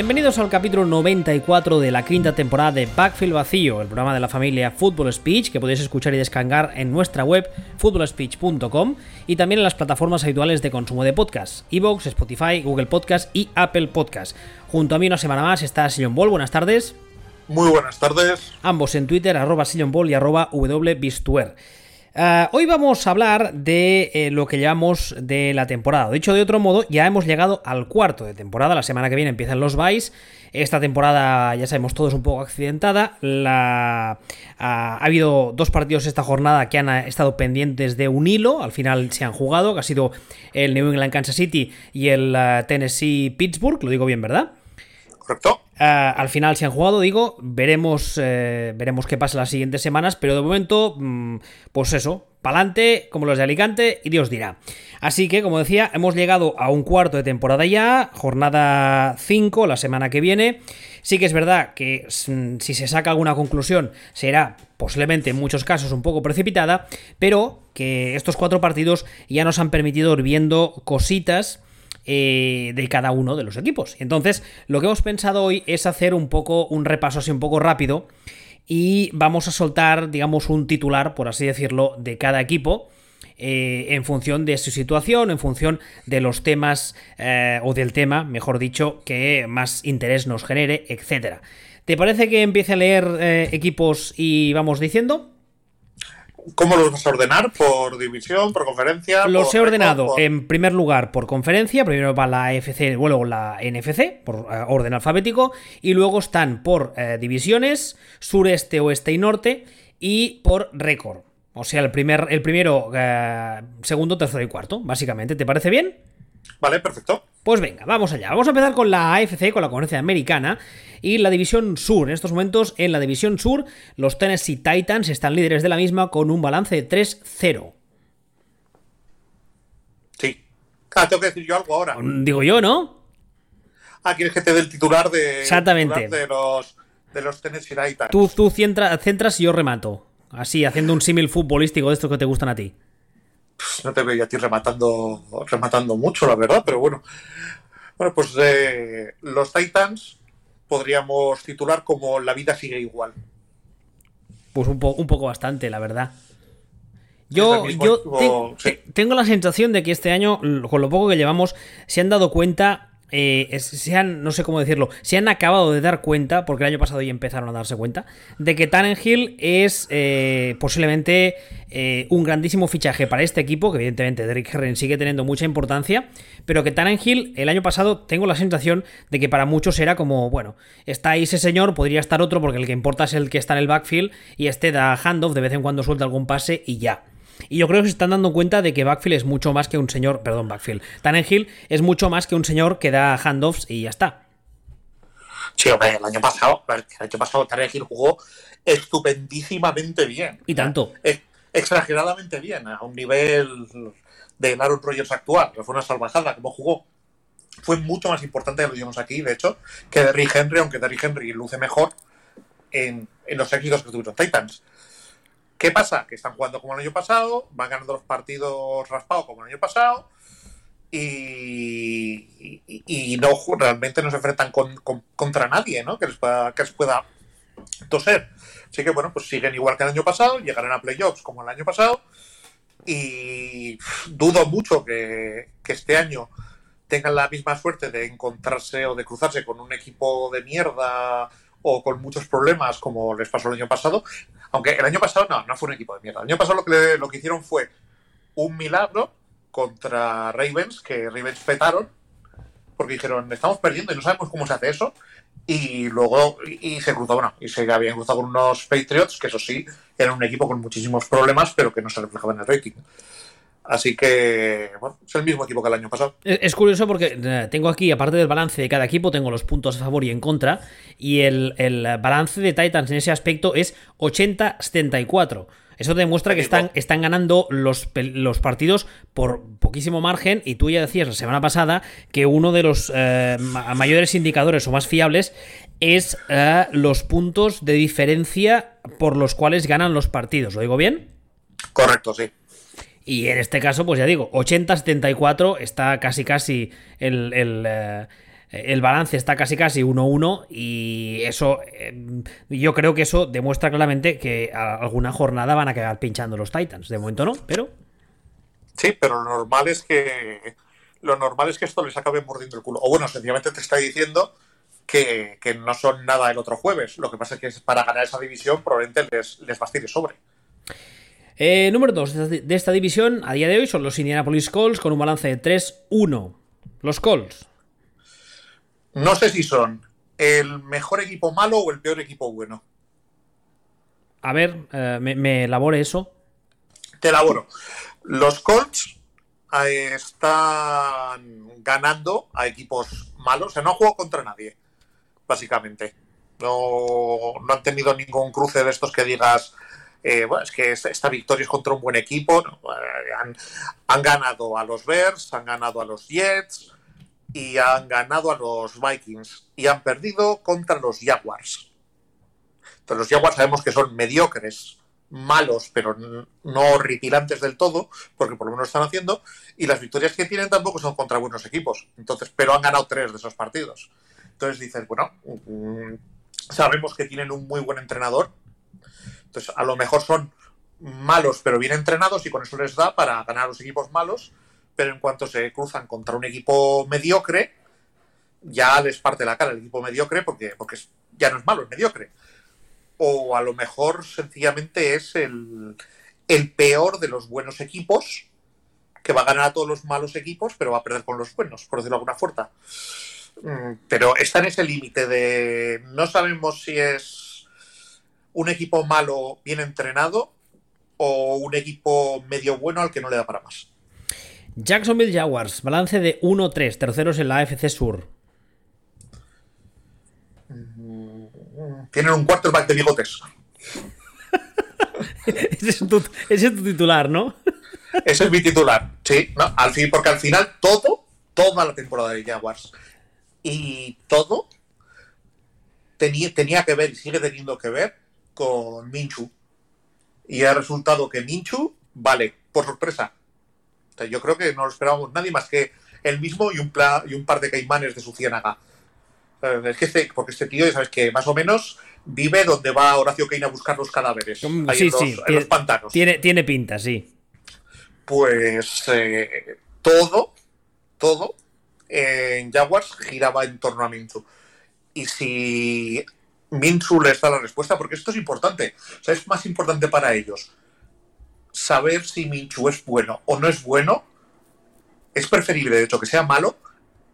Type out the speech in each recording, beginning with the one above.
Bienvenidos al capítulo 94 de la quinta temporada de Backfield Vacío, el programa de la familia Football Speech que podéis escuchar y descargar en nuestra web footballspeech.com y también en las plataformas habituales de consumo de podcast, Evox, Spotify, Google Podcast y Apple Podcast. Junto a mí una semana más está Sillon Ball, buenas tardes. Muy buenas tardes. Ambos en Twitter, arroba Ball y arroba wbistuer. Uh, hoy vamos a hablar de eh, lo que llamamos de la temporada. Dicho de otro modo, ya hemos llegado al cuarto de temporada. La semana que viene empiezan los buys. Esta temporada, ya sabemos, todo es un poco accidentada. La, uh, ha habido dos partidos esta jornada que han estado pendientes de un hilo. Al final se han jugado, que ha sido el New England Kansas City y el Tennessee Pittsburgh. Lo digo bien, ¿verdad? Correcto. Uh, al final se han jugado, digo, veremos, eh, veremos qué pasa las siguientes semanas, pero de momento, mmm, pues eso, pa'lante, como los de Alicante, y Dios dirá. Así que, como decía, hemos llegado a un cuarto de temporada ya, jornada 5, la semana que viene. Sí que es verdad que mm, si se saca alguna conclusión será posiblemente en muchos casos un poco precipitada, pero que estos cuatro partidos ya nos han permitido ir viendo cositas eh, de cada uno de los equipos. Entonces, lo que hemos pensado hoy es hacer un poco un repaso así un poco rápido y vamos a soltar, digamos, un titular, por así decirlo, de cada equipo. Eh, en función de su situación, en función de los temas eh, o del tema, mejor dicho, que más interés nos genere, etcétera. ¿Te parece que empiece a leer equipos y vamos diciendo? ¿Cómo los vas a ordenar? ¿Por división? ¿Por conferencia? Los por he ordenado por... en primer lugar por conferencia, primero va la AFC, luego la NFC, por uh, orden alfabético, y luego están por uh, divisiones, sureste, oeste y norte, y por récord. O sea, el, primer, el primero, uh, segundo, tercero y cuarto, básicamente. ¿Te parece bien? Vale, perfecto. Pues venga, vamos allá. Vamos a empezar con la AFC, con la conferencia americana y la división sur. En estos momentos, en la división sur, los Tennessee Titans están líderes de la misma con un balance de 3-0. Sí. Ah, tengo que decir yo algo ahora. Digo yo, ¿no? Ah, quieres que te dé el titular de, Exactamente. titular de los de los Tennessee Titans. Tú, tú centra, centras y yo remato. Así, haciendo un símil futbolístico de estos que te gustan a ti. No te veo a ti rematando, rematando mucho, la verdad, pero bueno. Bueno, pues eh, los Titans podríamos titular como La vida sigue igual. Pues un, po un poco bastante, la verdad. Yo, yo equipo, te sí. tengo la sensación de que este año, con lo poco que llevamos, se han dado cuenta. Eh, se han, no sé cómo decirlo, se han acabado de dar cuenta, porque el año pasado ya empezaron a darse cuenta, de que Tannenhill es eh, posiblemente eh, un grandísimo fichaje para este equipo, que evidentemente Derrick Henry sigue teniendo mucha importancia, pero que Tannenhill el año pasado tengo la sensación de que para muchos era como, bueno, está ahí ese señor, podría estar otro, porque el que importa es el que está en el backfield y este da handoff, de vez en cuando suelta algún pase y ya. Y yo creo que se están dando cuenta de que Backfield es mucho más que un señor. Perdón, Backfield. Tannenhill es mucho más que un señor que da handoffs y ya está. Sí, hombre, el año pasado, el año pasado Tannenhill jugó estupendísimamente bien. Y tanto. Eh, exageradamente bien, a un nivel de Aaron Rodgers actual, que fue una salvajada como jugó. Fue mucho más importante, lo dijimos aquí, de hecho, que Derrick Henry, aunque Derrick Henry luce mejor en, en los éxitos que tuvieron Titans. ¿Qué pasa? Que están jugando como el año pasado, van ganando los partidos raspados como el año pasado y, no realmente no se enfrentan con, con, contra nadie, ¿no? Que les pueda, que les pueda toser. Así que bueno, pues siguen igual que el año pasado, llegarán a playoffs como el año pasado y dudo mucho que este año tengan la misma suerte de encontrarse o de cruzarse con un equipo de mierda o con muchos problemas como les pasó el año pasado. Aunque el año pasado no, no fue un equipo de mierda. El año pasado lo que, lo que hicieron fue un milagro contra Ravens, que Ravens petaron, porque dijeron, estamos perdiendo y no sabemos cómo se hace eso. Y luego, y, se cruzó, bueno, y se habían cruzado con unos Patriots, que eso sí, eran un equipo con muchísimos problemas, pero que no se reflejaba en el rating. Así que, bueno, es el mismo equipo que el año pasado. Es curioso porque eh, tengo aquí, aparte del balance de cada equipo, tengo los puntos a favor y en contra. Y el, el balance de Titans en ese aspecto es 80-74. Eso demuestra que están, están ganando los, los, partidos por poquísimo margen. Y tú ya decías la semana pasada que uno de los eh, mayores indicadores o más fiables es eh, los puntos de diferencia por los cuales ganan los partidos. ¿Lo digo bien? Correcto, sí. Y en este caso, pues ya digo, 80-74 está casi casi el, el, el balance está casi casi 1-1 y eso eh, yo creo que eso demuestra claramente que alguna jornada van a quedar pinchando los Titans. De momento no, pero... Sí, pero lo normal es que lo normal es que esto les acabe mordiendo el culo. O bueno, sencillamente te está diciendo que, no son nada el otro jueves. Lo que pasa es que para ganar esa división probablemente les, les bastille sobre. Eh, número 2 de esta división a día de hoy son los Indianapolis Colts con un balance de 3-1. Los Colts. No sé si son el mejor equipo malo o el peor equipo bueno. A ver, eh, me, elabore eso. Te elaboro. Los Colts eh, están ganando a equipos malos. O sea, no han jugado contra nadie, básicamente. No, no han tenido ningún cruce de estos que digas, eh, bueno, es que esta, victoria es contra un buen equipo. han, han, ganado a los Bears, han ganado a los Jets, y han ganado a los Vikings y han perdido contra los Jaguars. Entonces los Jaguars sabemos que son mediocres, malos, pero no horripilantes del todo, porque por lo menos están haciendo, y las victorias que tienen tampoco son contra buenos equipos. Entonces, pero han ganado tres de esos partidos. Entonces dices, bueno, mm, sabemos que tienen un muy buen entrenador. Entonces, a lo mejor son malos, pero bien entrenados, y con eso les da para ganar a los equipos malos pero en cuanto se cruzan contra un equipo mediocre, ya les parte la cara el equipo mediocre porque, porque ya no es malo, es mediocre. O a lo mejor sencillamente es el, peor de los buenos equipos, que va a ganar a todos los malos equipos, pero va a perder con los buenos, por decirlo de alguna forma. Mm, pero está en ese límite de no sabemos si es un equipo malo bien entrenado o un equipo medio bueno al que no le da para más. Jacksonville Jaguars, balance de 1-3, terceros en la AFC Sur. Tienen un quarterback de bigotes. ese, es tu, titular, ¿no? ese es mi titular, sí. al fin, porque al final todo, toda la temporada de Jaguars y todo tenía, tenía que ver y sigue teniendo que ver con Minchu. Y ha resultado que Minchu, vale, por sorpresa, yo creo que no lo esperábamos nadie más que él mismo y un, y un par de caimanes de su ciénaga. Es que este, porque este tío, sabes que más o menos vive donde va Horacio Kane a buscar los cadáveres. Mm, ahí en, los, los, pantanos. Tiene, tiene pinta, sí. Pues eh, todo, todo en Jaguars giraba en torno a Minchu. Y si Minchu les da la respuesta, porque esto es importante, o sea, es más importante para ellos saber si Minchu es bueno o no es bueno, es preferible, de hecho, que sea malo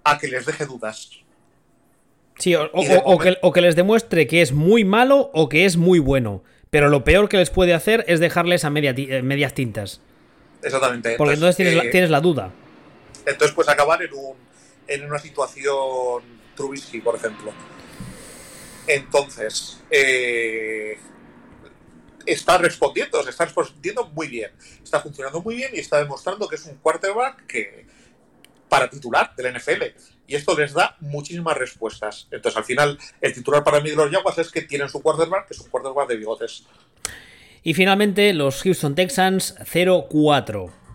a que les deje dudas. Sí, o, que, les demuestre que es muy malo o que es muy bueno. Pero lo peor que les puede hacer es dejarles a eh, medias tintas. Exactamente. Porque entonces, tienes, la, eh, tienes, la, duda. Entonces puedes acabar en, un, en una situación Trubisky, por ejemplo. Entonces, eh, está respondiendo, se está respondiendo muy bien, está funcionando muy bien y está demostrando que es un quarterback que para titular del NFL. Y esto les da muchísimas respuestas. Entonces, al final, el titular para mí de los Jaguars es que tienen su quarterback, que es un quarterback de bigotes. Y finalmente, los Houston Texans 0-4.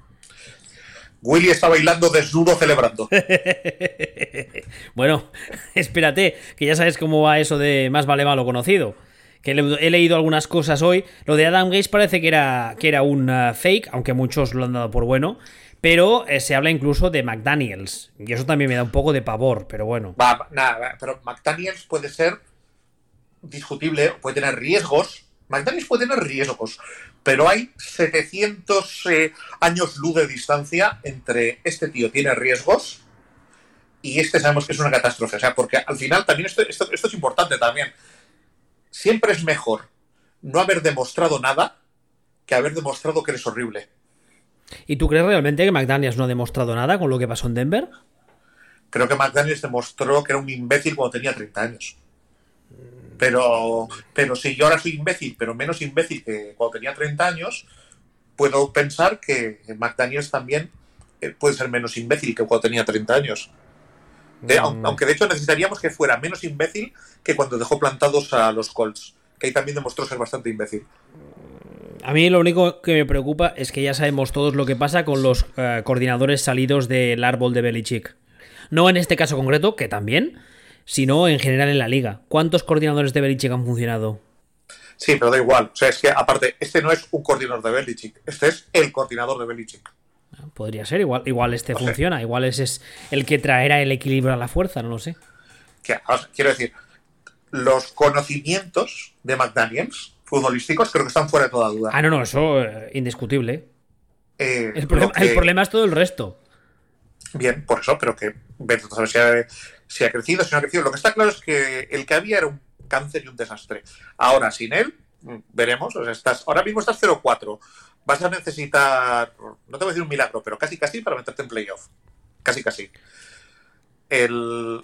Willy está bailando desnudo celebrando. bueno, espérate, que ya sabes cómo va eso de más vale malo conocido que he leído algunas cosas hoy. Lo de Adam Gates parece que era, que era un uh, fake, aunque muchos lo han dado por bueno. Pero eh, se habla incluso de McDaniels. Y eso también me da un poco de pavor, pero bueno. Va, nada, pero McDaniels puede ser discutible, puede tener riesgos. McDaniels puede tener riesgos, pero hay 700 eh, años luz de distancia entre este tío tiene riesgos y este sabemos que es una catástrofe. O sea, porque al final también esto, esto es importante también siempre es mejor no haber demostrado nada que haber demostrado que eres horrible. ¿Y tú crees realmente que McDaniels no ha demostrado nada con lo que pasó en Denver? Creo que McDaniels demostró que era un imbécil cuando tenía 30 años. Pero, pero si yo ahora soy imbécil, pero menos imbécil que cuando tenía 30 años, puedo pensar que McDaniels también eh, puede ser menos imbécil que cuando tenía 30 años. Mm. Aunque de hecho necesitaríamos que fuera menos imbécil que cuando dejó plantados a los Colts, que ahí también demostró ser bastante imbécil. A mí lo único que me preocupa es que ya sabemos todos lo que pasa con los eh, coordinadores salidos del árbol de Belichick. No en este caso concreto, que también, sino en general en la liga. ¿Cuántos coordinadores de Belichick han funcionado? Sí, pero da igual. O sea, es que aparte, este no es un coordinador de Belichick, este es el coordinador de Belichick. Ah, podría ser, igual, igual este funciona, igual ese es el que traerá el equilibrio a la fuerza, no lo sé. quiero decir, los conocimientos de McDaniels futbolísticos creo que están fuera de toda duda. Ah, no, no, eso eh, indiscutible. Eh, el, problema, es todo el resto. Bien, por eso, pero que ver si ha, crecido, si no ha crecido. Lo que está claro es que el que había era un cáncer y un desastre. Ahora, sin él, mm, veremos. estás, ahora mismo estás 0-4. Vas a necesitar, no te voy a decir un milagro, pero casi casi para meterte en playoff. Casi casi. El,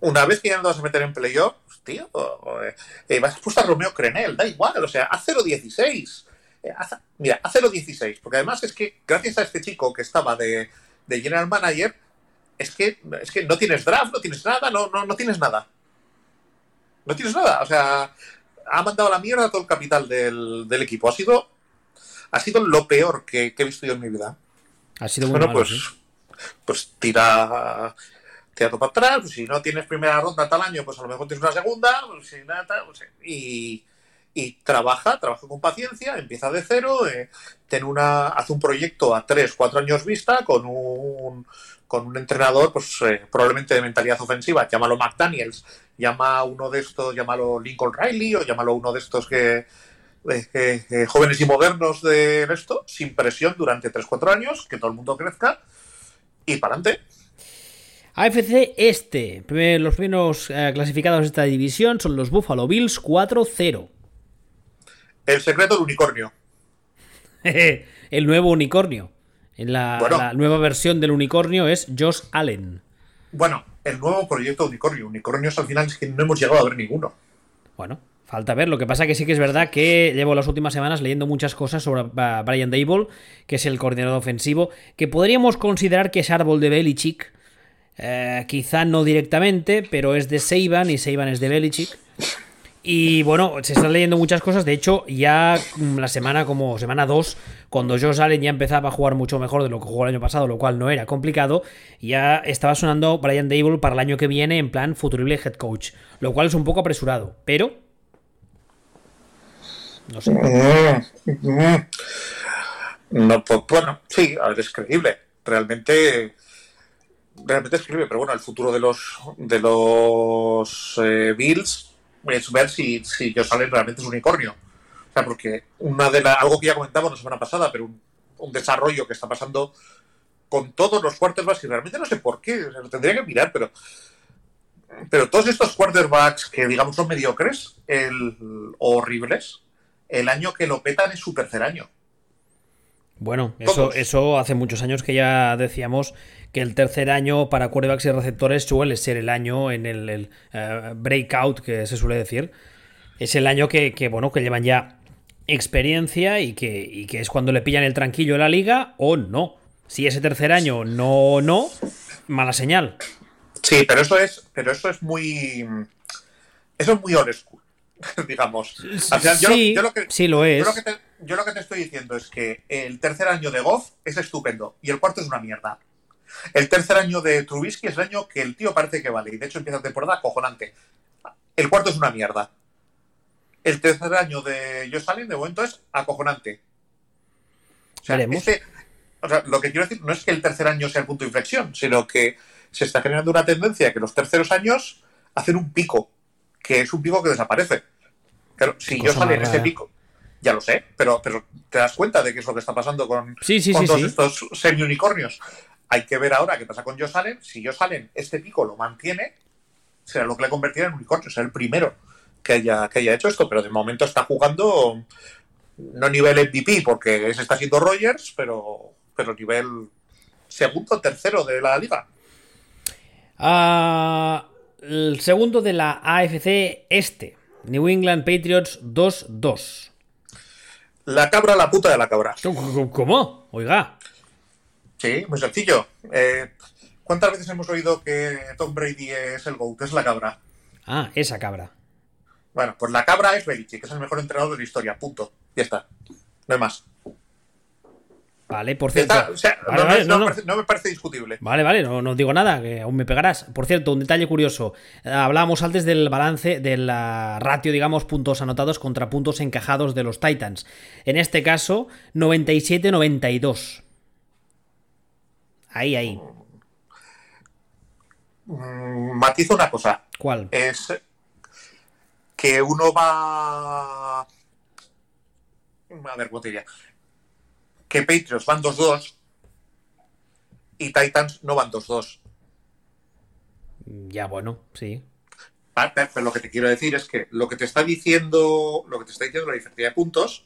una vez que ya no vas a meter en playoff, tío, eh, vas a a Romeo Crenel, da igual, o sea, a 0-16. Eh, mira, a 0-16, porque además es que gracias a este chico que estaba de, de general manager, es que, es que no tienes draft, no tienes nada, no, no, no tienes nada. No tienes nada. O sea, ha mandado a la mierda todo el capital del, equipo. Ha sido, ha sido lo peor que, he visto yo en mi vida. Ha sido muy bueno, pues, pues tira, tira todo para atrás. Pues si no tienes primera ronda tal año, pues a lo mejor tienes una segunda. Pues, pues, y, y trabaja, trabaja con paciencia, empieza de cero, eh, una, hace un proyecto a tres, cuatro años vista con un, con un entrenador pues eh, probablemente de mentalidad ofensiva, llámalo McDaniels, llama a uno de estos, llámalo Lincoln Riley o llámalo uno de estos que, eh, jóvenes y modernos de esto, sin presión durante 3-4 años, que todo el mundo crezca y para adelante. AFC Este, los primeros eh, clasificados de esta división son los Buffalo Bills 4-0. El secreto del unicornio. el nuevo unicornio. En la, nueva versión del unicornio es Josh Allen. Bueno, el nuevo proyecto unicornio. Unicornios al final es que no hemos llegado a ver ninguno. Bueno, falta ver. Lo que pasa que sí que es verdad que llevo las últimas semanas leyendo muchas cosas sobre Brian Dable, que es el coordinador ofensivo, que podríamos considerar que es árbol de Belichick. Eh, quizá no directamente, pero es de Seiban y Seiban es de Belichick. Y bueno, se están leyendo muchas cosas. De hecho, ya mm, la semana como semana 2, cuando Josh Allen ya empezaba a jugar mucho mejor de lo que jugó el año pasado, lo cual no era complicado, ya estaba sonando Brian Dable para el año que viene en plan futurible head coach. Lo cual es un poco apresurado, pero... No sé. Mm, mm. No, bueno, sí, a ver, es creíble. Realmente realmente es creíble, pero bueno, el futuro de los de los eh, Bills es ver si, si salen realmente es unicornio. O sea, porque una de algo que ya comentamos la semana pasada, pero un, desarrollo que está pasando con todos los quarterbacks, y realmente no sé por qué, lo tendría que mirar, pero pero todos estos quarterbacks que digamos son mediocres el, o horribles, el año que lo petan es su tercer año. Bueno, eso, eso hace muchos años que ya decíamos que el tercer año para quarterbacks y receptores suele ser el año en el, eh, breakout que se suele decir. Es el año que, bueno, que llevan ya experiencia y que, que es cuando le pillan el tranquillo a la liga o no. Si ese tercer año no, no, mala señal. Sí, pero eso es, pero eso es muy, eso es muy old school, digamos. sí, lo que, sí lo es. yo lo que te estoy diciendo es que el tercer año de Goff es estupendo y el cuarto es una mierda. El tercer año de Trubisky es el año que el tío parece que vale. Y de hecho empieza la temporada acojonante. El cuarto es una mierda. El tercer año de Josh Allen de momento es acojonante. O sea, este, lo que quiero decir no es que el tercer año sea el punto de inflexión, sino que se está generando una tendencia que los terceros años hacen un pico, que es un pico que desaparece. Claro, si Josh Allen ese pico, ya lo sé, pero, pero te das cuenta de qué es lo que está pasando con, todos estos semi-unicornios. Hay que ver ahora qué pasa con Josh Allen. Si Josh Allen este pico lo mantiene, será lo que le convertirá en unicornio, será el primero que haya, que haya hecho esto, pero de momento está jugando no nivel MVP, porque ese está siendo Rogers, pero, pero nivel segundo, tercero de la liga. Ah, el segundo de la AFC Este, New England Patriots 2-2. La cabra, la puta de la cabra. ¿Cómo? Oiga. Sí, muy sencillo. Eh, ¿Cuántas veces hemos oído que Tom Brady es el GOAT? Es la cabra. Ah, esa cabra. Bueno, pues la cabra es Belichick, que es el mejor entrenador de la historia. Punto. Ya está. No hay más. Vale, por cierto. Está- o sea, Vale, no, vale, no- no, no no. me parece, no me parece discutible. Vale, vale, no, no digo nada, que aún me pegarás. Por cierto, un detalle curioso. Hablábamos antes del balance, de la ratio, digamos, puntos anotados contra puntos encajados de los Titans. En este caso, 97-92. Ahí, ahí. Mm, matizo una cosa. ¿Cuál? Es que uno va. A ver, ¿cómo te diría? Que Patriots van 2-2 y Titans no van 2-2. Ya, bueno, sí. Pero lo que te quiero decir es que lo que te está diciendo, lo que te está diciendo la diferencia de puntos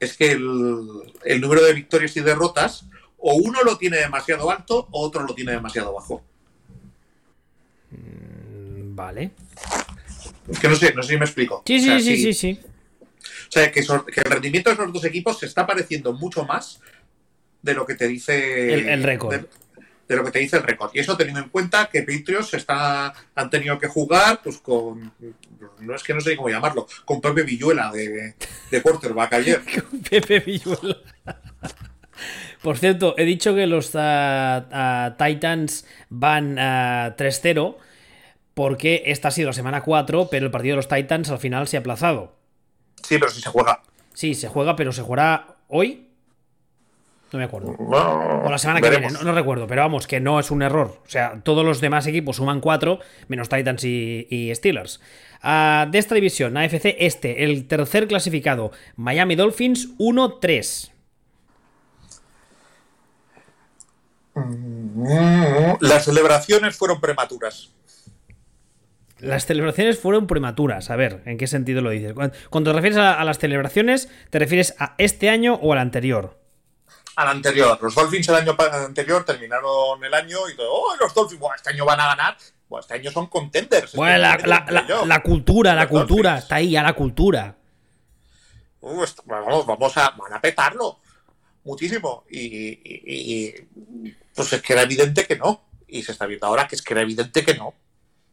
es que el, el número de victorias y derrotas o uno lo tiene demasiado alto o otro lo tiene demasiado bajo. Mm, Vale. Es que no sé, no sé si me explico. Sí, O sí, sea, sí, si- sí, sí. O sea, que, el rendimiento de esos dos equipos se está pareciendo mucho más de lo que te dice El- el récord. De, de lo que te dice el récord. Y eso teniendo en cuenta que Patriots está, han tenido que jugar pues con. No es que no sé cómo llamarlo, con Pepe Villuela de, de quarterback ayer. Pepe Villuela. Por cierto, he dicho que los Titans van a 3-0 porque esta ha sido la semana 4, pero el partido de los Titans al final se ha aplazado. Sí, pero si se juega. Sí, se juega, pero se jugará hoy. No me acuerdo. Bueno, O la semana que veremos. viene, no, no recuerdo, pero vamos, que no es un error. O sea, todos los demás equipos suman 4, menos Titans y, y Steelers. Ah, de esta división, AFC Este, el tercer clasificado, Miami Dolphins 1-3. Mm, Las celebraciones fueron prematuras. Las celebraciones fueron prematuras. A ver, ¿en qué sentido lo dices? Cuando te refieres a, a las celebraciones, ¿te refieres a este año o al anterior? Al anterior. Los Dolphins el año anterior terminaron el año y todo. ¡Oh, los Dolphins! Este año van a ganar. Buah, este año son contenders. Bueno, la, Este la- año la- cultura, la Los cultura, Dolphins. está ahí ya la cultura. Uh, vamos, vamos a, van a petarlo muchísimo. Y, y- y- pues es que era evidente que no. Y se está viendo ahora que es que era evidente que no.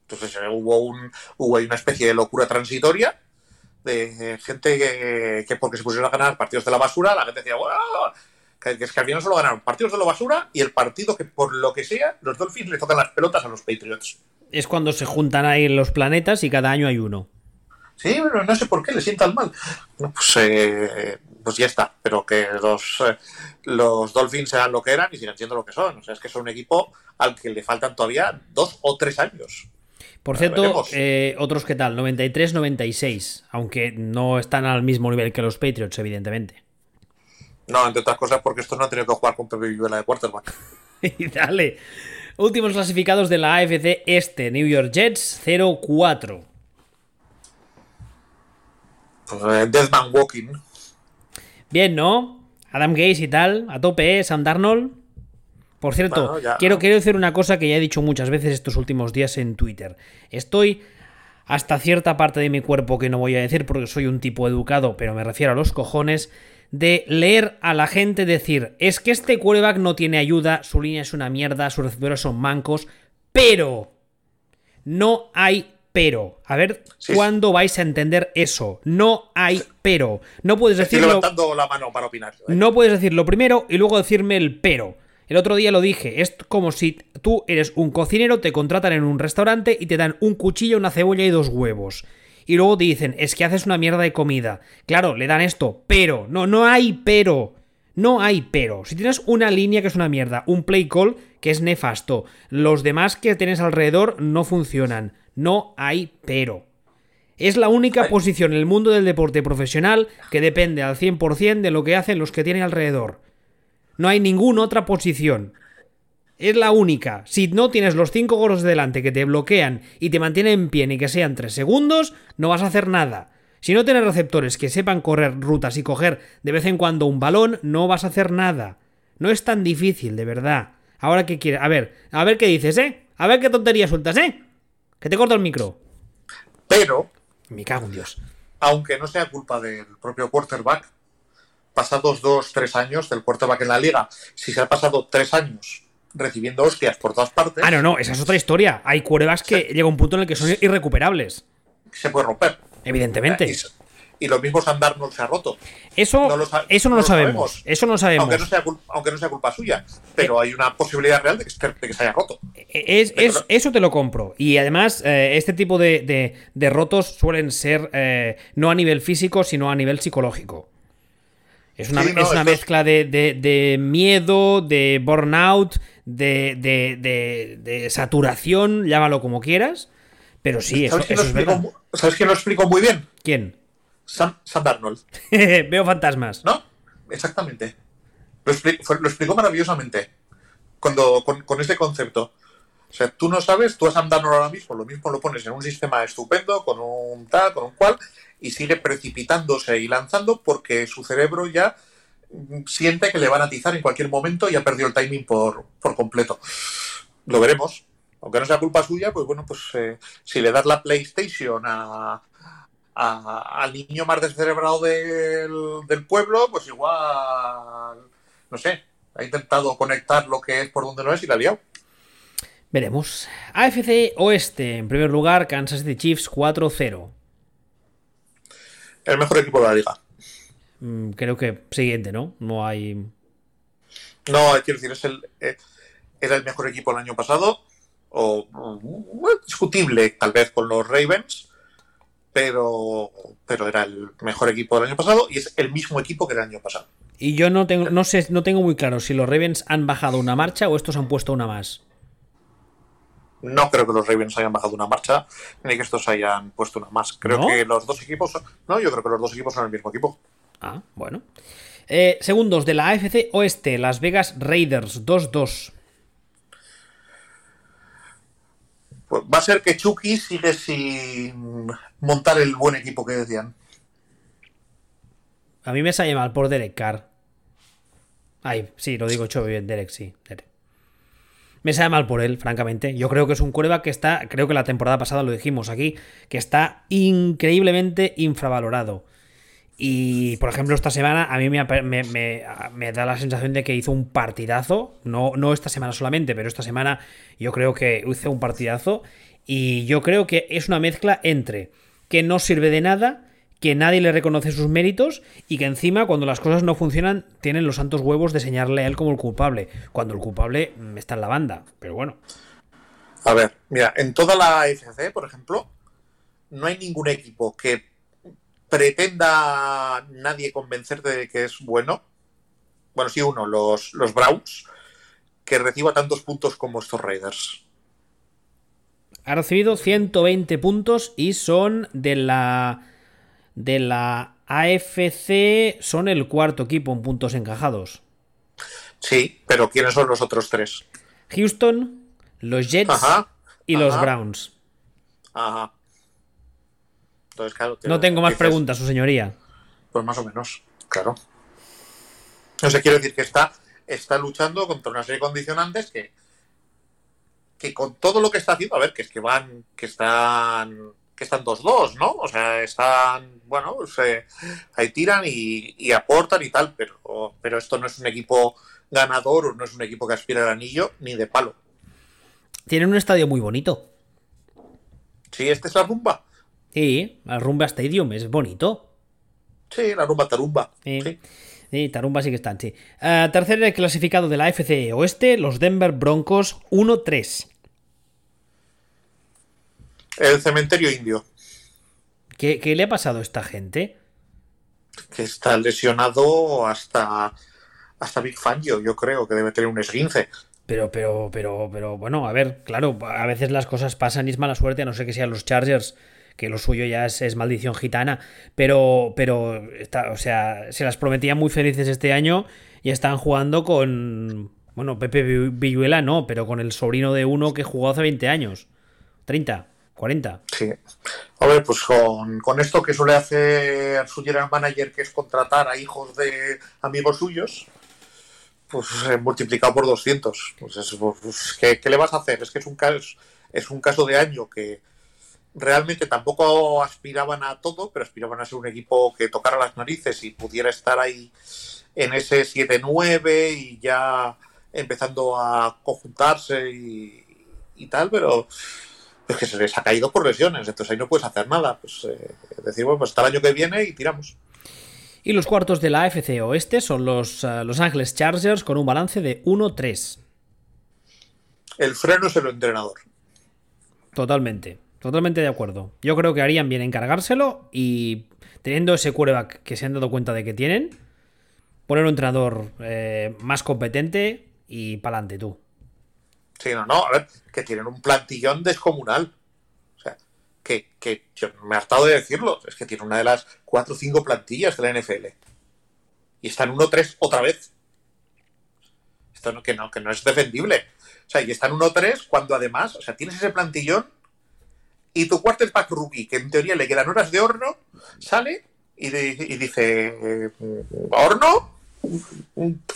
Entonces eh, hubo, un, hubo una especie de locura transitoria de gente que, que porque se pusieron a ganar partidos de la basura, la gente decía, "Bueno", que, que es que al final solo ganaron partidos de la basura y el partido que por lo que sea, los Dolphins le tocan las pelotas a los Patriots. Es cuando se juntan ahí los planetas y cada año hay uno. Sí, pero no sé por qué le sientan mal. No, pues, eh, pues ya está. Pero que los, eh, los Dolphins sean lo que eran y sigan siendo lo que son. O sea, es que son un equipo al que le faltan todavía dos o tres años. Por cierto, eh, otros que tal, 93-96, aunque no están al mismo nivel que los Patriots, evidentemente. No, entre otras cosas porque estos no han tenido que jugar con Pepe Villuela de quarterback. Y dale. Últimos clasificados de la AFC Este, New York Jets 0-4. Pues, eh, Deathman Walking. Bien, ¿no? Adam Gaze y tal, a tope, ¿eh? Sam Darnold. Por cierto, Bueno, ya. quiero, quiero decir una cosa que ya he dicho muchas veces estos últimos días en Twitter. Estoy hasta cierta parte de mi cuerpo que no voy a decir porque soy un tipo educado, pero me refiero a los cojones, de leer a la gente decir, es que este quarterback no tiene ayuda, su línea es una mierda, sus receptores son mancos, pero... No hay pero. A ver, Sí, ¿cuándo vais a entender eso? No hay pero. No puedes Estoy decirlo... levantando la mano para opinar. ¿eh? No puedes decir lo primero y luego decirme el pero. El otro día lo dije, es como si tú eres un cocinero, te contratan en un restaurante y te dan un cuchillo, una cebolla y dos huevos. Y luego te dicen, es que haces una mierda de comida. Claro, le dan esto, pero. No, no hay pero. No hay pero. Si tienes una línea que es una mierda, un play call que es nefasto, los demás que tienes alrededor no funcionan. No hay pero. Es la única posición en el mundo del deporte profesional que depende al 100% de lo que hacen los que tienen alrededor. No hay ninguna otra posición. Es la única. Si no tienes los cinco gorros de delante que te bloquean y te mantienen en pie ni que sean 3 segundos, no vas a hacer nada. Si no tienes receptores que sepan correr rutas y coger de vez en cuando un balón, no vas a hacer nada. No es tan difícil, de verdad. Ahora qué quieres. A ver, a ver qué dices, ¿eh? A ver qué tontería sueltas, ¿eh? Que te corto el micro. Pero, Me cago en Dios. aunque no sea culpa del propio quarterback, pasados dos, tres años del quarterback en la liga, si se ha pasado tres años recibiendo hostias por todas partes, Ah, no, no, esa es otra historia. Hay cuervas que llega un punto en el que son irrecuperables. se puede romper. Evidentemente. Y, y lo mismo Sandarnold se ha roto. Eso no lo, eso no lo, sabemos. Eso no sabemos. Aunque no, sea culpa, aunque no sea culpa suya. Pero hay una posibilidad real de que, se haya roto. Es, eso te lo compro. Y además, eh, este tipo de, de, rotos suelen ser eh, no a nivel físico, sino a nivel psicológico. Es una, es una mezcla de, de, miedo, de burnout, de, de, saturación, llámalo como quieras. Pero sí, eso, es verdad. ¿Sabes quién lo explico muy bien? ¿Quién? Sam, Darnold. Veo fantasmas. ¿No? Exactamente. Lo, explicó maravillosamente cuando, con, con, este concepto. O sea, tú no sabes, tú a Sam Darnold ahora mismo, lo mismo lo pones en un sistema estupendo, con un tal, con un cual, y sigue precipitándose y lanzando porque su cerebro ya siente que le van a atizar en cualquier momento y ha perdido el timing por, por completo. Lo veremos. Aunque no sea culpa suya, pues bueno, pues eh, si le das la PlayStation a, al niño más descerebrado del, del, pueblo, pues igual, no sé, ha intentado conectar lo que es por donde no es y la ha liado. Veremos. AFC Oeste, en primer lugar, Kansas City Chiefs 4-0. El mejor equipo de la liga. Mm, creo que siguiente, ¿no? No hay. No, quiero decir, es el, eh, era el mejor equipo el año pasado, o discutible tal vez con los Ravens, pero, pero era el mejor equipo del año pasado y es el mismo equipo que el año pasado. Y yo no tengo, no sé, no tengo muy claro si los Ravens han bajado una marcha o estos han puesto una más. No creo que los Ravens hayan bajado una marcha, ni que estos hayan puesto una más. Creo que los dos equipos. No, yo creo que los dos equipos son el mismo equipo. Ah, bueno. Eh, segundos de la AFC Oeste, Las Vegas Raiders 2-2. Pues va a ser que Chucky sigue sin montar el buen equipo que decían. A mí me sale mal por Derek Carr. Ay, sí, lo digo yo bien, Derek, sí. Me sale mal por él, francamente. Yo creo que es un cueva que está, creo que la temporada pasada lo dijimos aquí, que está increíblemente infravalorado. Y, por ejemplo, esta semana a mí me, da la sensación de que hizo un partidazo. No, no esta semana solamente, pero esta semana yo creo que hizo un partidazo. Y yo creo que es una mezcla entre que no sirve de nada, que nadie le reconoce sus méritos y que encima cuando las cosas no funcionan tienen los santos huevos de señalarle a él como el culpable, cuando el culpable está en la banda. Pero bueno. A ver, mira, en toda la AFC, por ejemplo, no hay ningún equipo que pretenda nadie convencerte de que es bueno, bueno, sí uno, los, los Browns, que reciba tantos puntos como estos Raiders. Ha recibido 120 puntos y son de la de la AFC son el cuarto equipo en puntos encajados. Sí, pero ¿quiénes son los otros tres? Houston, los Jets y los Browns. Ajá no tengo más preguntas, su señoría. Pues más o menos, claro. No sé, quiero decir que está, está luchando contra una serie de condicionantes que, que con todo lo que está haciendo, a ver, que es que van, que están, que están 2-2, ¿no? O sea, están, bueno, se, ahí tiran y, aportan y tal, pero, pero esto no es un equipo ganador, no es un equipo que aspira al anillo, ni de palo. Tienen un estadio muy bonito. Sí, este es la rumba. Sí, la Rumba Stadium es bonito. Sí, la Rumba Tarumba. Sí. sí. Tarumba sí que están, sí. Uh, tercer clasificado de la FC Oeste, los Denver Broncos 1-3. El cementerio indio. ¿Qué, le ha pasado a esta gente? Que está lesionado hasta, hasta Big Fangio, yo creo, que debe tener un esguince. Pero, pero, pero, pero, bueno, a ver, claro, a veces las cosas pasan y es mala suerte, a no ser que sean los Chargers que lo suyo ya es, maldición gitana, pero, pero está, o sea, se las prometían muy felices este año y están jugando con, bueno, Pepe Villuela no, pero con el sobrino de uno que jugó hace 20 años, 30. 40. Sí. Ver, pues con, esto que suele hacer su general manager, que es contratar a hijos de amigos suyos, pues eh, multiplicado por 200. Pues, pues ¿qué, ¿qué, le vas a hacer? Es que es un caso, es un caso de año que, realmente tampoco aspiraban a todo, pero aspiraban a ser un equipo que tocara las narices y pudiera estar ahí en ese 7-9 y ya empezando a conjuntarse y, tal, pero pues que se les ha caído por lesiones, entonces ahí no puedes hacer nada. Pues eh, decir, bueno, pues hasta el año que viene y tiramos. Y los cuartos de la AFC Oeste son los uh, Los Ángeles Chargers con un balance de 1-3. El freno es el entrenador. Totalmente, totalmente de acuerdo. Yo creo que harían bien encargárselo y teniendo ese quarterback que se han dado cuenta de que tienen, poner un entrenador eh, más competente y pa'lante tú. Sí, no, no, a ver, que tienen un plantillón descomunal. O sea, que, que yo me he hartado de decirlo, es que tiene una de las cuatro o cinco plantillas de la NFL. Y están 1-3 otra vez. Esto no, que, no, que no es defendible. O sea, y están 1-3 cuando además, o sea, tienes ese plantillón y tu quarterback rookie, que en teoría le quedan horas de horno, sale y, de, y dice, ¿horno?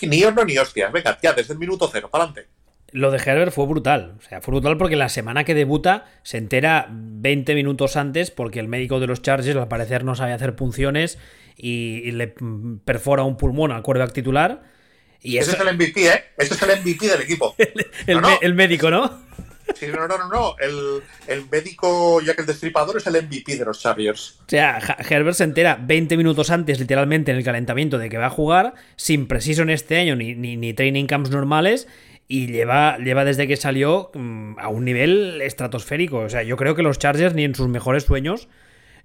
Ni horno ni hostias. Venga, ya, desde el minuto cero, para adelante. Lo de Herbert fue brutal. O sea, fue brutal porque la semana que debuta se entera 20 minutos antes porque el médico de los Chargers al parecer no sabe hacer punciones y, y le perfora un pulmón al quarterback titular. Y Ese eso, es el MVP, ¿eh? Ese es el MVP del equipo. el, No, no. me- el médico, ¿no? Sí, no, no, no, no. El, el médico, ya que el destripador, es el MVP de los Chargers. O sea, Herbert se entera 20 minutos antes, literalmente, en el calentamiento de que va a jugar, sin precision este año ni, ni, ni training camps normales, y lleva, lleva desde que salió mm, a un nivel estratosférico. O sea, yo creo que los Chargers ni en sus mejores sueños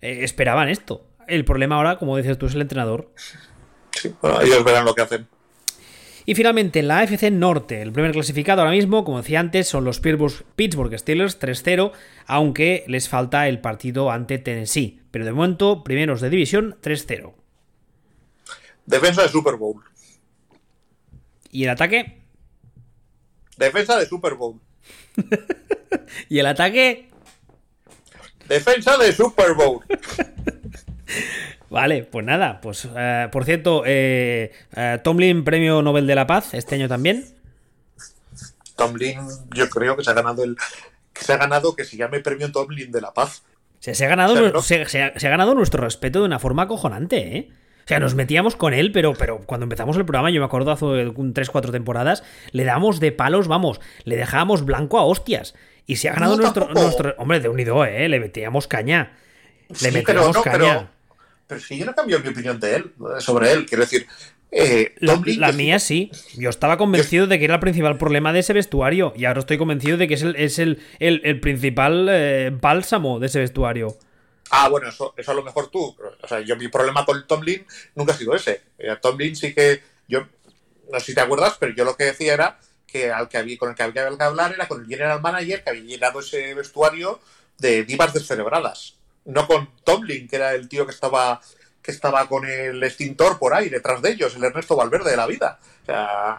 eh, esperaban esto. El problema ahora, como dices tú, es el entrenador. Sí, bueno, ellos verán lo que hacen. Y finalmente, en la AFC Norte, el primer clasificado ahora mismo, como decía antes, son los Pittsburgh Pittsburgh Steelers 3-0, aunque les falta el partido ante Tennessee. Pero de momento, primeros de división 3-0. Defensa de Super Bowl. ¿Y el ataque? Defensa de Super Bowl. ¿Y el ataque? Defensa de Super Bowl. Vale, pues nada, pues eh, por cierto, eh, eh, Tomlin Premio Nobel de la Paz este año también. Tomlin, yo creo que se ha ganado el. Que se ha ganado que se llame Premio Tomlin de la Paz. Se ha ganado, O sea, nu- no- se, se ha, se ha ganado nuestro respeto de una forma acojonante, ¿eh? O sea, nos metíamos con él, pero, pero cuando empezamos el programa, yo me acuerdo hace 3-4 temporadas, le damos de palos, vamos, le dejábamos blanco a hostias. Y se ha ganado No, nuestro. Hombre, de unido, ¿eh? Le metíamos caña. Le metíamos pero no, caña. pero. Pero si yo no cambio mi opinión de él, sobre él. Quiero decir, eh, La, mía sí. Yo estaba convencido de que era el principal problema de ese vestuario. Y ahora estoy convencido de que es el, es el, el- el principal eh, bálsamo de ese vestuario. Ah, bueno, eso, eso a lo mejor tú. O sea, yo mi problema con Tomlin nunca ha sido ese. Eh, Tomlin sí que. Yo no sé si te acuerdas, pero yo lo que decía era que al que había, con el que había que hablar era con el general manager que había llenado ese vestuario de divas descerebradas. No con Tomlin, que era el tío que estaba que estaba con el extintor por ahí detrás de ellos, el Ernesto Valverde de la vida. O sea,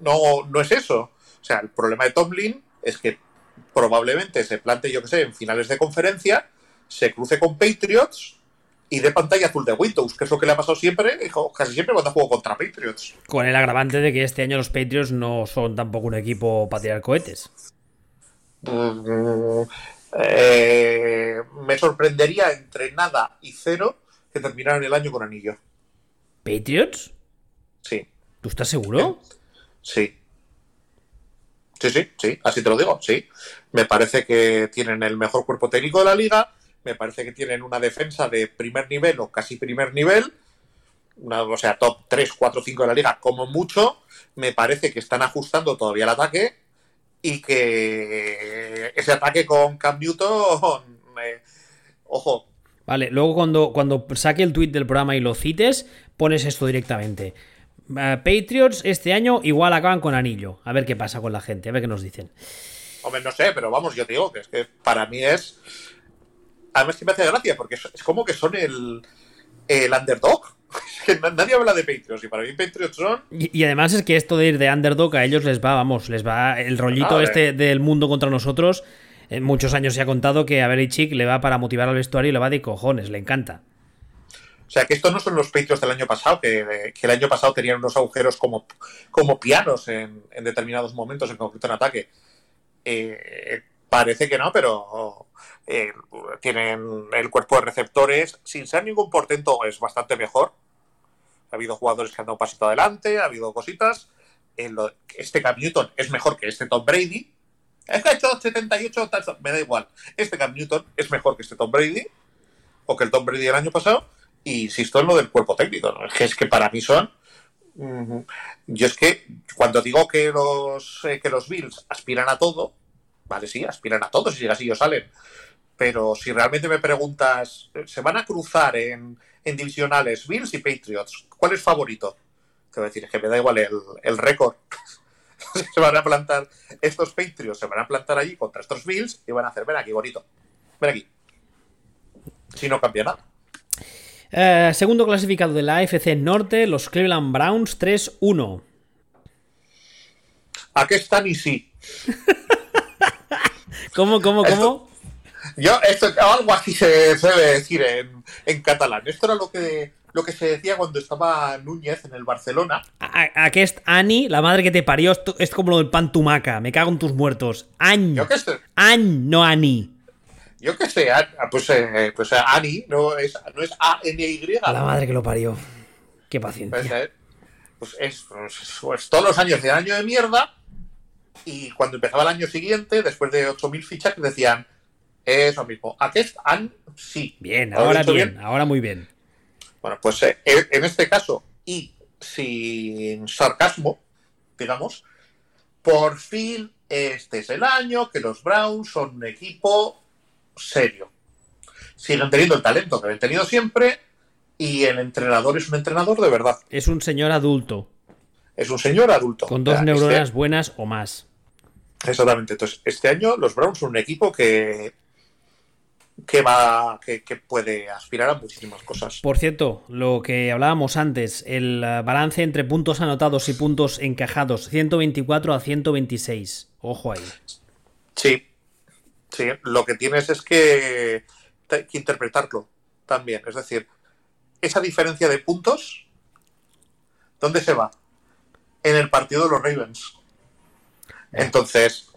no, no es eso. O sea, el problema de Tomlin es que probablemente se plante, yo que sé, en finales de conferencia, se cruce con Patriots y de pantalla azul de Windows, que es lo que le ha pasado siempre, hijo, casi siempre cuando juego contra Patriots. Con el agravante de que este año los Patriots no son tampoco un equipo para tirar cohetes. Mm, eh, me sorprendería entre nada y cero que terminaran el año con anillo. ¿Patriots? Sí, ¿Tú estás seguro? sí. Sí, sí, sí, así te lo digo, sí. Me parece que tienen el mejor cuerpo técnico de la liga, me parece que tienen una defensa de primer nivel o casi primer nivel, una, o sea, top 3, 4, 5 de la liga, como mucho. Me parece que están ajustando todavía el ataque y que ese ataque con Cam Newton, eh, ojo, Vale, luego cuando, cuando saque el tweet del programa y lo cites, pones esto directamente. Eh, Patriots este año igual acaban con anillo. A ver qué pasa con la gente, a ver qué nos dicen. Hombre, no sé, pero vamos, yo te digo que es que para mí es. Además que me hace gracia, porque es, es como que son el, el underdog. Nadie habla de Patriots, y para mí Patriots son. Y, y además es que esto de ir de underdog a ellos les va, vamos, les va el rollito este del mundo contra nosotros. En muchos años se ha contado que a Belichick le va para motivar al vestuario y le va de cojones, le encanta. O sea, que estos no son los Patriots del año pasado, que, que el año pasado tenían unos agujeros como, como pianos en, en determinados momentos, en concreto en ataque. Eh, parece que no, pero eh, tienen el cuerpo de receptores, sin ser ningún portento, es bastante mejor. Ha habido jugadores que han dado un pasito adelante, ha habido cositas. Este Cam Newton es mejor que este Tom Brady, Es que ha hecho 78 touchdowns. Me da igual. Este Cam Newton es mejor que este Tom Brady o que el Tom Brady del año pasado. Y insisto en lo del cuerpo técnico. Es, que, para mí son. Yo es que cuando digo que los, eh, que los Bills aspiran a todo, vale, sí, aspiran a todo, si así ellos salen. Pero si realmente me preguntas, eh, ¿se van a cruzar en, en divisionales Bills y Patriots? ¿Cuál es favorito? Te voy a decir, es que me da igual el, el récord. se van a plantar estos Patriots, se van a plantar allí contra estos Bills y van a hacer, ven aquí, bonito. Ven aquí. Si no cambia nada. Eh, segundo clasificado de la AFC Norte, los Cleveland Browns 3-1. ¿A qué están y sí? ¿Cómo, cómo, cómo? Yo, esto, algo así se, se debe decir en, en catalán. Esto era lo que, lo que se decía cuando estaba Núñez en el Barcelona. A- a- Aquest Ani, la madre que te parió, esto es como lo del pan tumaca. Me cago en tus muertos. Any. Yo qué sé, Any, no Ani. yo qué sé, An- pues, eh, pues eh, Ani no es, no es A-N-Y. A la madre que lo parió. Qué Pues, paciencia. eh, pues es pues, pues todos los años de año de mierda. Y cuando empezaba el año siguiente, después de 8.000 fichajes, decían eso mismo. Aquest an sí. Bien, ¿Lo he ahora bien, ahora muy bien. Bueno, pues eh, en este caso, y sin sarcasmo, digamos, por fin este es el año que los Browns son un equipo serio. Siguen teniendo el talento que han tenido siempre y el entrenador es un entrenador de verdad. Es un señor adulto, Es un señor adulto. con dos O sea, neuronas este- buenas o más. exactamente. Entonces, este año los Browns son un equipo que que va que, que puede aspirar a muchísimas cosas. Por cierto, lo que hablábamos antes, el eh, balance entre puntos anotados y puntos encajados, 124 a 126. Ojo ahí. Sí, sí. Lo que tienes es que, que interpretarlo también. Es decir, esa diferencia de puntos, ¿dónde se va? En el partido de los Ravens. Entonces,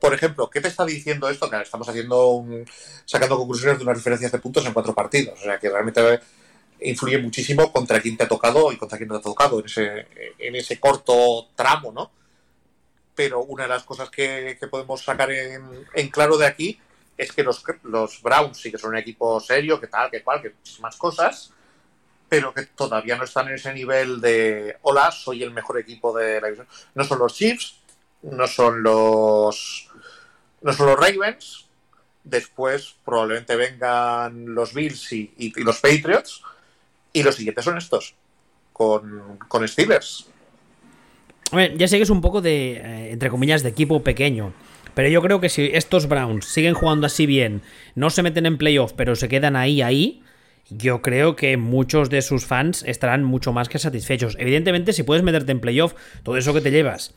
por ejemplo, ¿qué te está diciendo esto? Que estamos haciendo un- sacando conclusiones de unas diferencias de puntos en cuatro partidos. O sea, que realmente influye muchísimo contra quién te ha tocado y contra quién no te ha tocado en ese, en ese corto tramo, ¿no? Pero una de las cosas que, que podemos sacar en, en claro de aquí es que los, los Browns sí que son un equipo serio, que tal, que cual, que muchísimas cosas, pero que todavía no están en ese nivel de hola, soy el mejor equipo de la división. No son los Chiefs, no son los no son los Ravens, después probablemente vengan los Bills y, los Patriots, y los siguientes son estos, con, con Steelers. Hombre, ya sé que es un poco de, eh, entre comillas, de equipo pequeño. Pero yo creo que si estos Browns siguen jugando así bien, no se meten en playoff, pero se quedan ahí, ahí, yo creo que muchos de sus fans estarán mucho más que satisfechos. Evidentemente, si puedes meterte en playoff, todo eso que te llevas.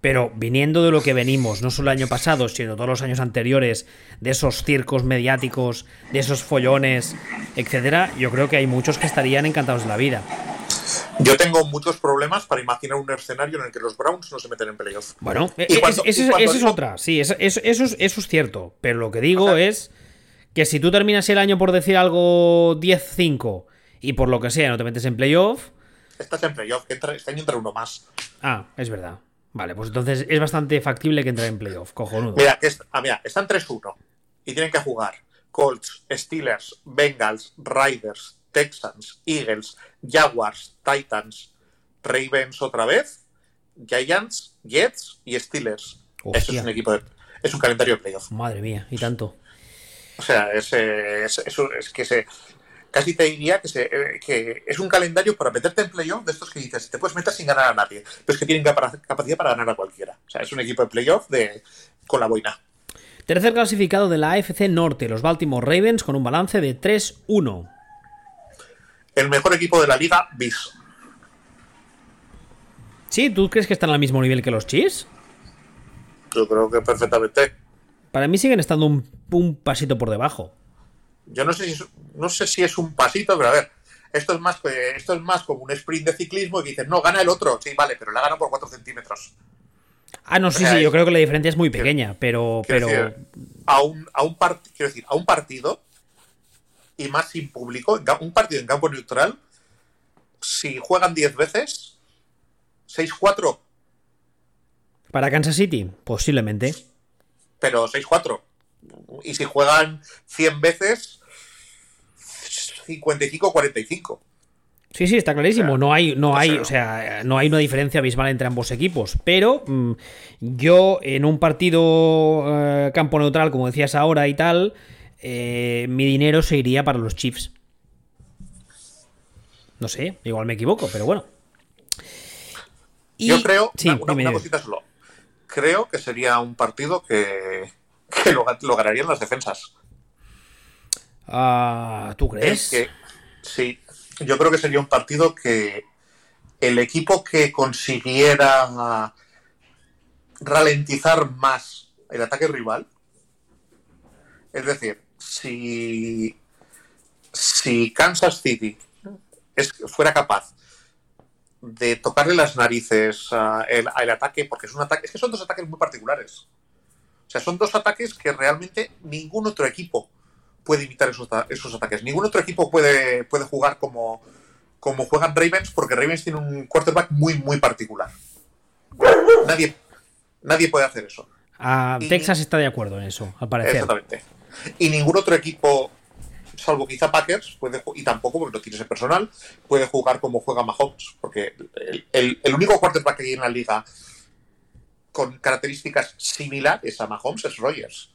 Pero viniendo de lo que venimos, no solo el año pasado, sino todos los años anteriores, de esos circos mediáticos, de esos follones, etcétera, yo creo que hay muchos que estarían encantados de la vida. Yo tengo muchos problemas para imaginar un escenario en el que los Browns no se meten en playoff. Bueno, Y e- cuando- es- esa es- cuando esa es digo- otra, sí, eso, eso- eso es, eso es cierto. Pero lo que digo O sea- es que si tú terminas el año por decir algo 10-5 y por lo que sea no te metes en playoff, Estás en playoff, que entra, este año entra uno más. ah, es verdad. Vale, pues entonces es bastante factible que entre en playoff, cojonudo. Mira, es- ah, mira, están 3-1 y tienen que jugar Colts, Steelers, Bengals, Riders, Texans, Eagles, Jaguars, Titans, Ravens otra vez, Giants, Jets y Steelers. Eso es un equipo de, es un calendario de playoff. Madre mía, y tanto. O sea, es, es, es- es que se casi te diría que, se, eh, que es un calendario para meterte en playoff de estos que dices, te puedes meter sin ganar a nadie, pero es que tienen capa- capacidad para ganar a cualquiera. O sea, es un equipo de playoff de, con la boina. Tercer clasificado de la AFC Norte, los Baltimore Ravens, con un balance de 3-1. El mejor equipo de la liga, bis. ¿Sí? ¿Tú crees que están al mismo nivel que los Chiefs? Yo creo que perfectamente. Para mí siguen estando un, un pasito por debajo. Yo no sé si es, no sé si es un pasito, pero a ver, esto es más esto es más como un sprint de ciclismo y que dices, no, gana el otro. Sí, vale, pero la gana por 4 centímetros. Ah, no, sí, sea, sí, yo creo que la diferencia es muy pequeña, pero... Quiero pero... decir, a un, a un part- quiero decir, a un partido y más sin público, un partido en campo neutral, si juegan 10 veces, 6-4, Para Kansas City, posiblemente. pero 6-4. Y si juegan 100 veces, 55-45. Sí, sí, está clarísimo. no hay, no hay, o sea, no hay una diferencia abismal entre ambos equipos. Pero mm, yo en un partido eh, campo neutral, como decías ahora y tal, eh, mi dinero se iría para los Chiefs. No sé, igual me equivoco, pero bueno. yo creo, una, cosita solo. Creo que sería un partido que, lo, ganarían las defensas. Ah, ¿Tú crees? sí, yo creo que sería un partido que el equipo que consiguiera ralentizar más el ataque rival, es decir, si, si Kansas City es, fuera capaz de tocarle las narices al ataque, porque es un ataque, es que son dos ataques muy particulares. O sea, son dos ataques que realmente ningún otro equipo puede imitar esos, esos ataques. Ningún otro equipo puede, puede jugar como, como juegan Ravens, porque Ravens tiene un quarterback muy, muy particular. Nadie, nadie puede hacer eso. Texas está de acuerdo en eso, al parecer. Exactamente. Y ningún otro equipo, salvo quizá Packers, puede, y tampoco porque no tiene ese personal, puede jugar como juega Mahomes. Porque el, el único quarterback que hay en la liga con características similares a Mahomes es Rogers.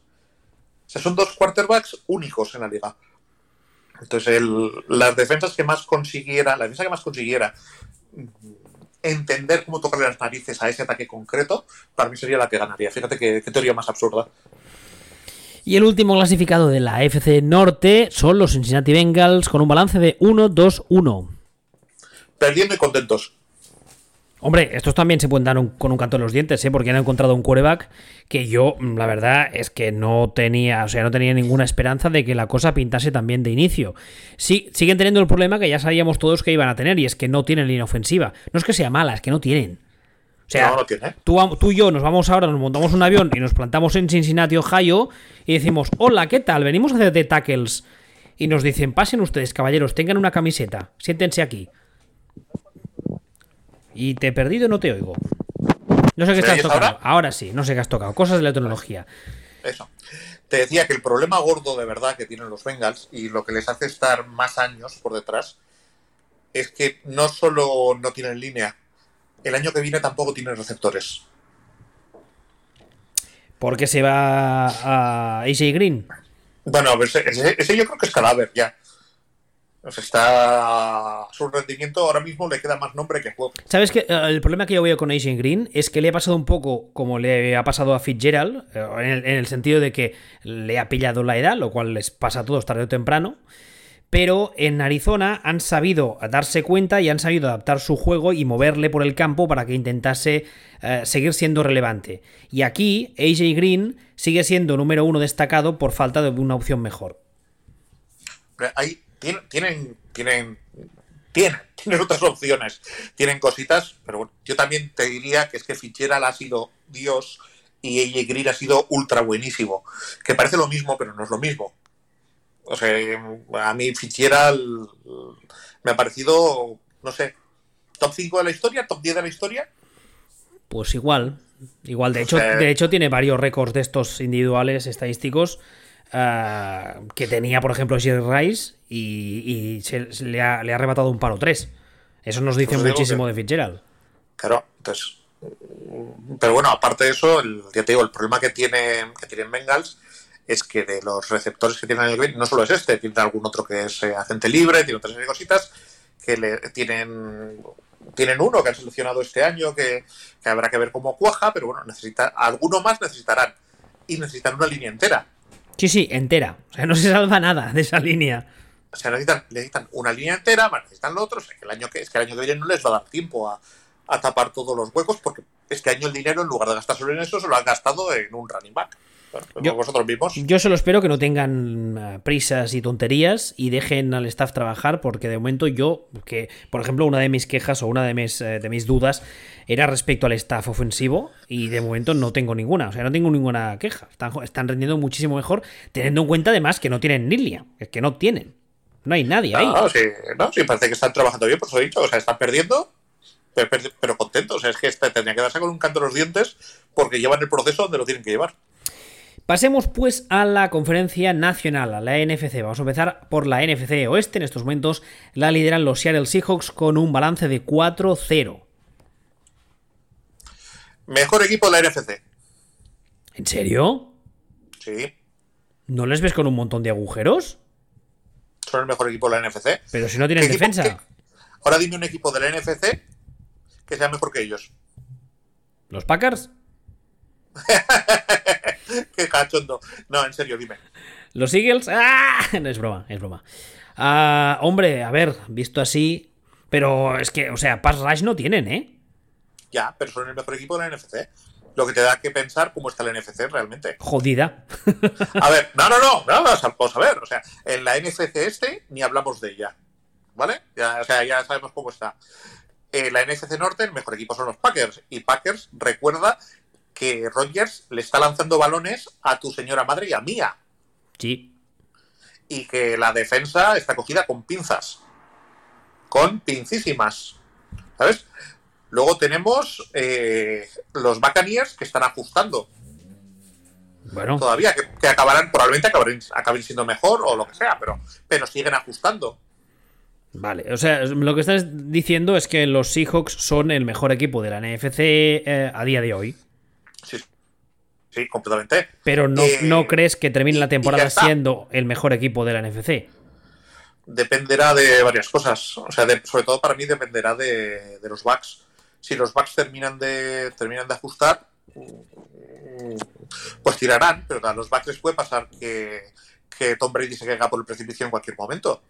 Sea, son dos quarterbacks únicos en la liga. Entonces, las defensas que más consiguiera, la defensa que más consiguiera entender cómo tocarle las narices a ese ataque concreto, para mí sería la que ganaría. Fíjate qué, teoría más absurda. Y el último clasificado de la FC Norte son los Cincinnati Bengals con un balance de 1-2-1. Perdiendo y contentos. Hombre, estos también se pueden dar con un canto en los dientes, ¿eh? porque han encontrado un quarterback que yo, mm, la verdad, es que no tenía, o sea, no tenía ninguna esperanza de que la cosa pintase también de inicio. Sí, siguen teniendo el problema que ya sabíamos todos que iban a tener, y es que no tienen línea ofensiva. No es que sea mala, es que no tienen. O sea, tú, tú, y yo nos vamos ahora, nos montamos un avión y nos plantamos en Cincinnati, Ohio, y decimos, hola, ¿qué tal? Venimos a hacer de tackles. Y nos dicen, pasen ustedes, caballeros, tengan una camiseta, siéntense aquí. Y te he perdido, no te oigo. No sé qué estás tocando. Ahora? sí, no sé qué has tocado. Cosas de la tecnología. Eso. Te decía que el problema gordo de verdad que tienen los Bengals y lo que les hace estar más años por detrás es que no solo no tienen línea, el año que viene tampoco tienen receptores. ¿Por qué se va a AJ Green? Bueno, ese, ese, yo creo que es cadáver ya está. Su rendimiento ahora mismo le queda más nombre que juego. ¿Sabes que eh, El problema que yo veo con Asian Green es que le ha pasado un poco como le ha pasado a Fitzgerald, eh, en el, sentido de que le ha pillado la edad, lo cual les pasa a todos tarde o temprano. Pero en Arizona han sabido darse cuenta y han sabido adaptar su juego y moverle por el campo para que intentase eh, seguir siendo relevante. Y aquí AJ Green sigue siendo número uno destacado por falta de una opción mejor. Hay, tienen, tienen, tienen, tienen, otras opciones, tienen cositas, pero bueno, yo también te diría que es que Fitzgerald ha sido Dios y AJ Green ha sido ultra buenísimo, que parece lo mismo, pero no es lo mismo. O sea, a mí Fitzgerald me ha parecido, no sé, top 5 de la historia, top 10 de la historia. Pues igual, igual, de hecho, de hecho tiene varios récords de estos individuales estadísticos Ah, que tenía, por ejemplo, Jerry Rice y, se, le, ha, arrebatado un palo 3. Eso nos dice pues muchísimo de Fitzgerald. Claro, entonces. Pero bueno, aparte de eso, el, ya te digo, el problema que tienen, que tienen Bengals es que de los receptores que tienen el green, no solo es este, tiene algún otro que es eh, agente libre, tiene otras cositas que le tienen tienen uno que han seleccionado este año que, que, habrá que ver cómo cuaja, pero bueno, necesita alguno más necesitarán y necesitan una línea entera. Sí, sí, entera. O sea, no se salva nada de esa línea. O sea, necesitan, necesitan una línea entera, necesitan lo otro. O sea, que el año que, es que el año que viene no les va a dar tiempo a, tapar todos los huecos porque este año el dinero, en lugar de gastarse en eso, se lo han gastado en un running back. Yo, vosotros mismos. Yo solo espero que no tengan eh, prisas y tonterías y dejen al staff trabajar, porque de momento yo, que por ejemplo, una de mis quejas o una de mis, eh, de mis dudas era respecto al staff ofensivo y de momento no tengo ninguna, o sea, no tengo ninguna queja. Están, están rendiendo muchísimo mejor, teniendo en cuenta además que no tienen línea, es que no tienen. No hay nadie ahí. No, sí, no, sí, parece que están trabajando bien, por eso he dicho, o sea, están perdiendo, pero, pero contentos, o sea, es que este tendría que darse con un canto en los dientes porque llevan el proceso donde lo tienen que llevar. Pasemos pues a la conferencia nacional, a la NFC. Vamos a empezar por la NFC Oeste. En estos momentos la lideran los Seattle Seahawks con un balance de 4-0. Mejor equipo de la NFC. ¿En serio? Sí. ¿No les ves con un montón de agujeros? Son el mejor equipo de la NFC. Pero si no tienen ¿Qué equipo- defensa. Ahora dime un equipo de la NFC que sea mejor que ellos. ¿Los Packers? Qué cachondo. No, en serio, dime. ¿Los Eagles? ¡Ah! No es broma, es broma. Ah, hombre, a ver, visto así. Pero es que, o sea, Pass Rush no tienen, ¿eh? Ya, pero son el mejor equipo de la NFC. Lo que te da que pensar cómo está la NFC realmente. Jodida. A ver, no, no, no, vamos a ver. O sea, en la NFC este ni hablamos de ella. ¿Vale? Ya, o sea, ya sabemos cómo está. En la NFC Norte, el mejor equipo son los Packers. Y Packers recuerda que Rodgers le está lanzando balones a tu señora madre y a mía. Sí. Y que la defensa está cogida con pinzas. Con pincísimas. ¿Sabes? Luego tenemos eh, los Buccaneers que están ajustando Bueno, todavía, que, que acabarán, probablemente acaben, acaben siendo mejor o lo que sea, pero, pero siguen ajustando. vale. O sea, lo que estás diciendo es que los Seahawks son el mejor equipo de la NFC eh, a día de hoy. Sí, sí completamente. Pero no, Eh, no crees que termine la temporada siendo el mejor equipo de la NFC. Dependerá de varias cosas. O sea, de- sobre todo para mí dependerá de, de los backs. Si los backs terminan de, terminan de ajustar, pues tirarán, pero a los backs les puede pasar que, que Tom Brady se caiga por el precipicio en cualquier momento.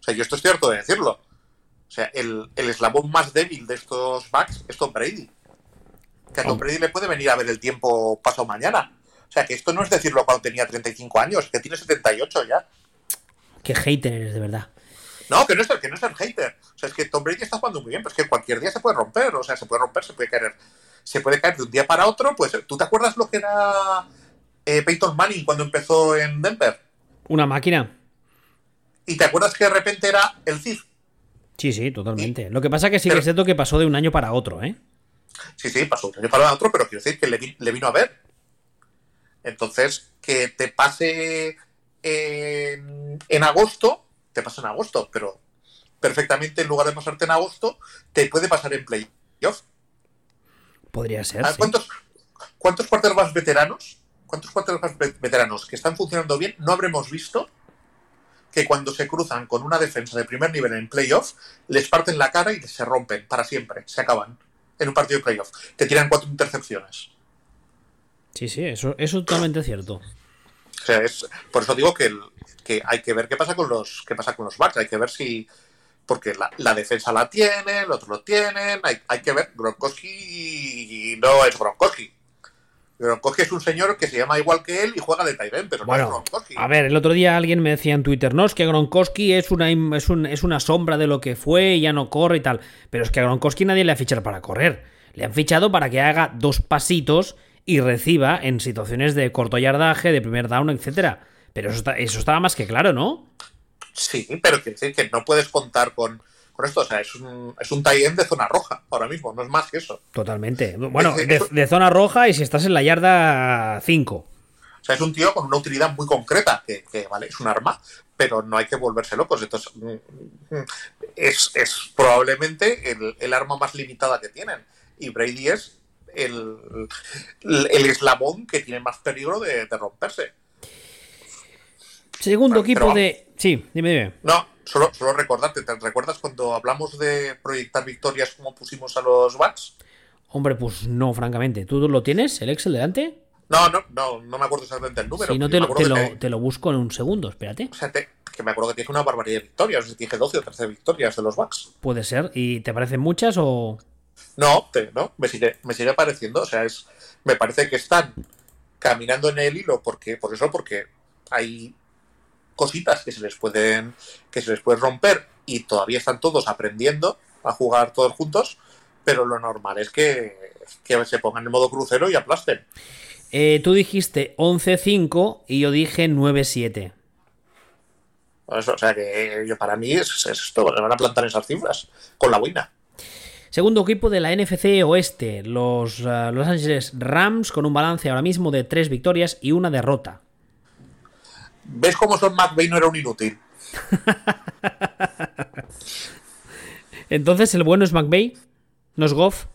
O sea, yo esto es cierto de decirlo. O sea, el, el eslabón más débil de estos backs es Tom Brady. Que a Tom Brady le puede venir a ver el tiempo pasado mañana. O sea, que esto no es decirlo cuando tenía 35 años, que tiene 78 ya. Qué hater eres, de verdad. No, que no es el, que no es el hater. O sea, es que Tom Brady está jugando muy bien, pero es que cualquier día se puede romper. O sea, se puede romper, se puede caer. Se puede caer de un día para otro. Pues, ¿tú te acuerdas lo que era eh, Peyton Manning cuando empezó en Denver? Una máquina. ¿Y te acuerdas que de repente era el Cid? Sí, sí, totalmente. Lo que pasa que sí que es cierto que pasó de un año para otro, ¿eh? Sí, sí, pasó de un año para otro, pero quiero decir que le, vi- le vino a ver. Entonces, que te pase en, en agosto, te pasa en agosto, pero perfectamente en lugar de pasarte en agosto, te puede pasar en playoff. Podría ser. Ah, sí. ¿Cuántos, ¿Cuántos quarterbacks veteranos? ¿Cuántos quarterbacks ve- veteranos que están funcionando bien no habremos visto que cuando se cruzan con una defensa de primer nivel en playoff les parten la cara y se rompen para siempre, se acaban en un partido de playoff, te tiran cuatro intercepciones. Sí, sí, eso eso es totalmente cierto. O sea, es, por eso digo que, el- que hay que ver qué pasa con los qué pasa con los backs, hay que ver si porque la, la defensa la tienen, los otros lo tienen, hay, hay que ver, Gronkowski no es Gronkowski. Gronkowski es un señor que se llama igual que él y juega de end, pero no es Bueno, Gronkowski. a ver, el otro día alguien me decía en Twitter, no, es que Gronkowski es una, im- es, un- es una sombra de lo que fue y ya no corre y tal. Pero es que a Gronkowski nadie le ha fichado para correr. Le han fichado para que haga dos pasitos y reciba en situaciones de corto yardaje, de primer down, etcétera. Pero eso, está- eso estaba más que claro, ¿no? Sí, pero quiere decir que no puedes contar con, con esto. O sea, es un, es un de zona roja ahora mismo, no es más que eso. Totalmente. Bueno, de, zona roja y si estás en la yarda 5. O sea, es un tío con una utilidad muy concreta, que, que, vale, es un arma, pero no hay que volverse locos. Entonces, mm, mm, es, es probablemente el, el arma más limitada que tienen. Y Brady es el, el, eslabón que tiene más peligro de, de romperse. Segundo Pero- equipo de... Sí, dime, dime. No, solo, solo recordarte, ¿te recuerdas cuando hablamos de proyectar victorias como pusimos a los Bucks? Hombre, pues no, francamente. ¿Tú lo tienes, el Excel delante? No, no, no, no me acuerdo exactamente el número. Si no, te lo, te, que lo, te lo busco en un segundo, espérate. O sea, te- que me acuerdo que tiene una barbaridad de victorias. O sea, dije 12 o 13 victorias de los Bucks. Puede ser. ¿Y te parecen muchas o...? No, te- no, me sigue, me sigue pareciendo. O sea, es, me parece que están caminando en el hilo porque, por eso, porque hay cositas que se les pueden, que se les pueden romper y todavía están todos aprendiendo a jugar todos juntos, pero lo normal es que, que se pongan en modo crucero y aplasten. Eh, tú dijiste 11-5 y yo dije 9-7. Eso, o sea que yo para mí es, es esto, van a plantar esas cifras con la buena. Segundo equipo de la NFC Oeste, los uh, Los Angeles Rams, con un balance ahora mismo de tres victorias y una derrota. ¿Ves cómo Son McVay no era un inútil? Entonces, ¿el bueno es McVay? ¿No es Goff?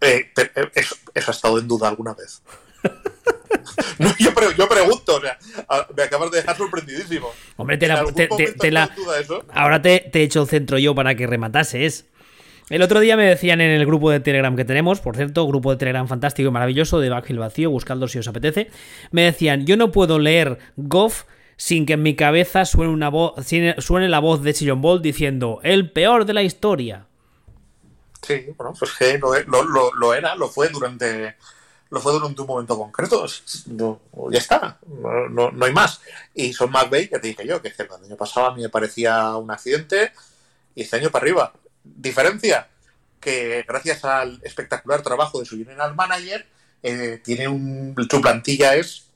Eh, eso, eso, ha estado en duda alguna vez. no, yo, pre yo, pregunto, o sea, me acabas de dejar sorprendidísimo. Hombre, te la, te, te, te la ahora te, he hecho el centro yo para que rematases. El otro día me decían en el grupo de Telegram que tenemos, por cierto, grupo de Telegram fantástico y maravilloso de Backfield Vacío, buscadlo si os apetece, me decían, yo no puedo leer Goff sin que en mi cabeza suene, una suene la voz de Sillon Ball diciendo, el peor de la historia. Sí, bueno, pues que lo, era, lo fue durante lo fue durante un momento concreto. No, ya está, no, no, hay más. Y Son McVeigh, ya te dije yo, que el año pasado a mí me parecía un accidente y este año para arriba. Diferencia que gracias al espectacular trabajo de su general manager, eh, tiene un, su plantilla es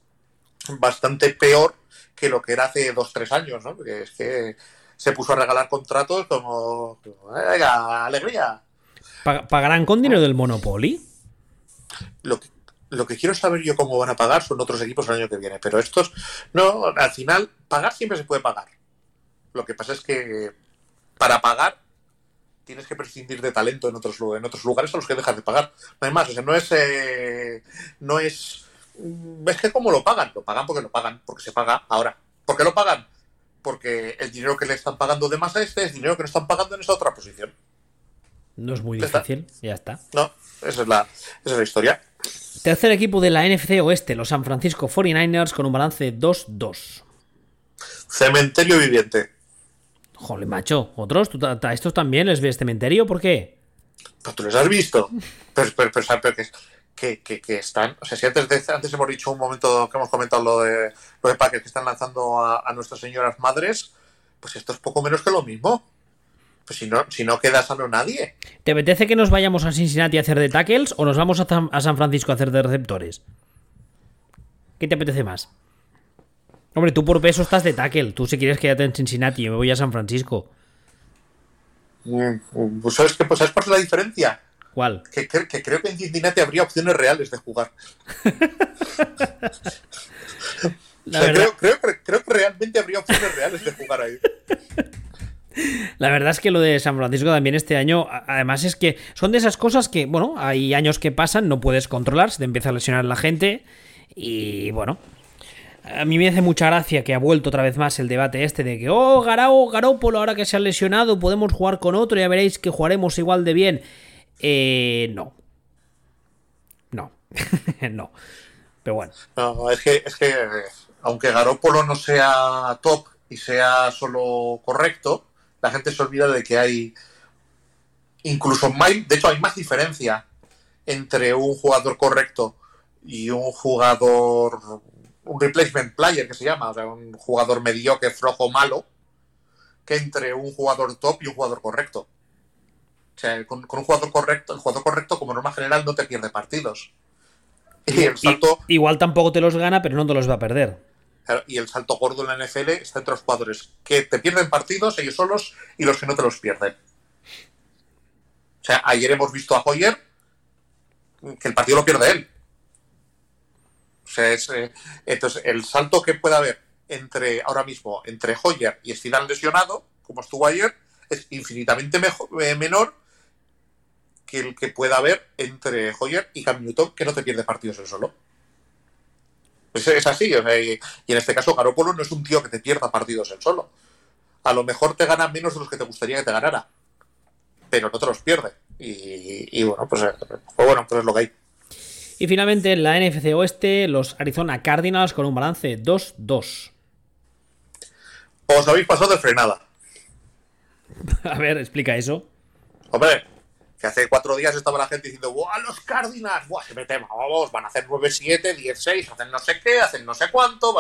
bastante peor que lo que era hace dos, tres años, ¿no? Porque es que se puso a regalar contratos como, venga, alegría. ¿Pagarán con dinero del Monopoly? Lo que, lo que quiero saber yo cómo van a pagar son otros equipos el año que viene, pero estos, no, al final, pagar siempre se puede pagar. Lo que pasa es que para pagar tienes que prescindir de talento en otros, en otros lugares a los que dejas de pagar. No hay más, o sea, no es, eh, no es, ves que cómo lo pagan, lo pagan porque lo pagan, porque se paga ahora. ¿Por qué lo pagan? Porque el dinero que le están pagando de más a este es dinero que no están pagando en esa otra posición. No es muy difícil, ya está. No, esa es la, esa es la historia. Tercer equipo de la NFC Oeste, los San Francisco 49ers, con un balance 2-2. Cementerio viviente. Joder, macho, ¿otros? ¿Tú, ¿A estos también les ves cementerio? ¿Por qué? Pues tú les has visto. Pero, pero, pero, que, que, que, están. O sea, si antes, de, antes hemos dicho un momento que hemos comentado lo de, lo de que están lanzando a, a nuestras señoras madres, pues esto es poco menos que lo mismo. Pues si no, si no queda sano nadie. ¿Te apetece que nos vayamos a Cincinnati a hacer de tackles o nos vamos a, a San Francisco a hacer de receptores? ¿Qué te apetece más? Hombre, tú por peso estás de tackle. Tú si quieres quédate en Cincinnati, yo me voy a San Francisco. Mm, pues ¿Sabes, qué, pues ¿Sabes cuál es la diferencia? ¿Cuál? Que, que, que, creo que en Cincinnati habría opciones reales de jugar. o sea, creo, creo, creo, que realmente habría opciones reales de jugar ahí. La verdad es que lo de San Francisco también este año, además es que son de esas cosas que, bueno, hay años que pasan, no puedes controlar, se te empieza a lesionar la gente y bueno. A mí me hace mucha gracia que ha vuelto otra vez más el debate este de que, oh, Garao, Garópolo, ahora que se ha lesionado, podemos jugar con otro, ya veréis que jugaremos igual de bien. Eh, no. No. no. Pero bueno. No, es que, es que aunque Garópolo no sea top y sea solo correcto, la gente se olvida de que hay incluso más, de hecho hay más diferencia entre un jugador correcto y un jugador, un replacement player que se llama, o sea, un jugador mediocre, flojo, malo, que entre un jugador top y un jugador correcto. O sea, con, un jugador correcto, el jugador correcto como norma general no te pierde partidos. Y el salto, igual tampoco te los gana, pero no te los va a perder. Y el salto gordo en la NFL está entre los jugadores que te pierden partidos ellos solos y los que no te los pierden. O sea, ayer hemos visto a Hoyer que el partido lo pierde él. Sea, es, eh, entonces el salto que puede haber entre ahora mismo entre Hoyer y Steven lesionado, como estuvo ayer, es infinitamente mejor, eh, menor que el que pueda haber entre Hoyer y Cam Newton, que no te pierde partidos él solo. Pues es así, o sea, y, en este caso Garópolo no es un tío que te pierda partidos en solo. A lo mejor te gana menos de los que te gustaría que te ganara, pero no te los pierde. Y, bueno, pues, pues, bueno, pues es lo que hay. Y finalmente en la NFC Oeste, los Arizona Cardinals con un balance 2-2. Os habéis pasado de frenada. A ver, explica eso. Hombre, que hace cuatro días estaba la gente diciendo, ¡buah, los Cardinals! ¡buah, se meten, vamos! Van a hacer 9-7, 10-6, hacen no sé qué, hacen no sé cuánto.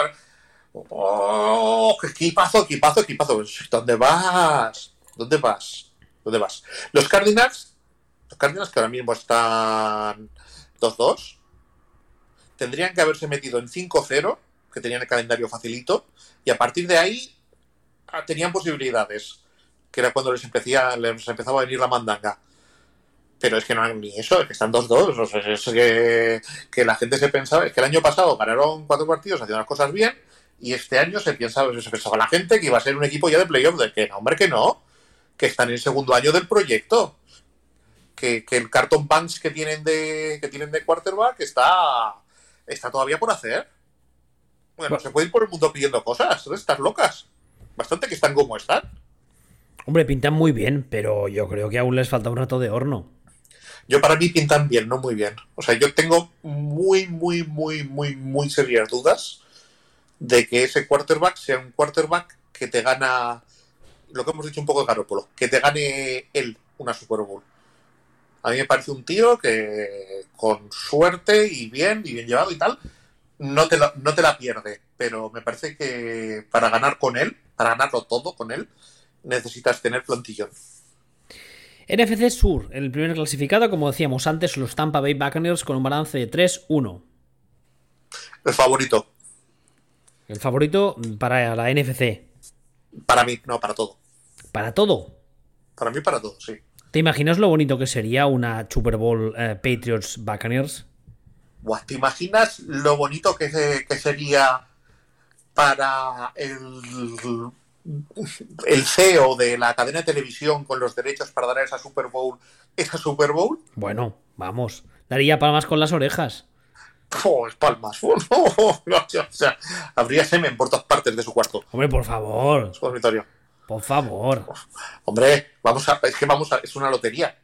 ¡Oh, qué equipazo, equipazo, equipazo! ¿Dónde vas? ¿Dónde vas? ¿Dónde vas? Los Cardinals, los Cardinals que ahora mismo están 2-2, tendrían que haberse metido en 5-0, que tenían el calendario facilito, y a partir de ahí ah, tenían posibilidades que era cuando les, empecía, les empezaba a venir la mandanga. Pero es que no ni eso, es que están 2-2. O sea, es que, que, la gente se pensaba, es que el año pasado ganaron cuatro partidos, hacían las cosas bien, y este año se pensaba, se pensaba la gente que iba a ser un equipo ya de playoff, de que no, hombre, que no, que están en el segundo año del proyecto. Que, que el carton punch que tienen de que tienen de quarterback está está todavía por hacer. Bueno, se puede ir por el mundo pidiendo cosas, estás locas. Bastante que están como están. Hombre, pintan muy bien, pero yo creo que aún les falta un rato de horno. Yo para mí pintan bien, no muy bien. O sea, yo tengo muy, muy, muy, muy, muy serias dudas de que ese quarterback sea un quarterback que te gana, lo que hemos dicho un poco de Garoppolo, que te gane él una Super Bowl. A mí me parece un tío que con suerte y bien, y bien llevado y tal, no te, la, no te la pierde. Pero me parece que para ganar con él, para ganarlo todo con él, necesitas tener plantillón. NFC Sur, el primer clasificado, como decíamos antes, los Tampa Bay Buccaneers con un balance de 3-1. El favorito. El favorito para la NFC. Para mí, no, para todo. ¿Para todo? Para mí, para todo, sí. ¿Te imaginas lo bonito que sería una Super Bowl eh, Patriots Buccaneers? ¿Te imaginas lo bonito que, que sería para el, el CEO de la cadena de televisión con los derechos para dar esa Super Bowl, esa Super Bowl? Bueno, vamos, daría palmas con las orejas. Oh, palmas. o sea, habría semen por todas partes de su cuarto. Hombre, por favor. Su dormitorio. Por favor. Hombre, vamos a, es que vamos a, es una lotería.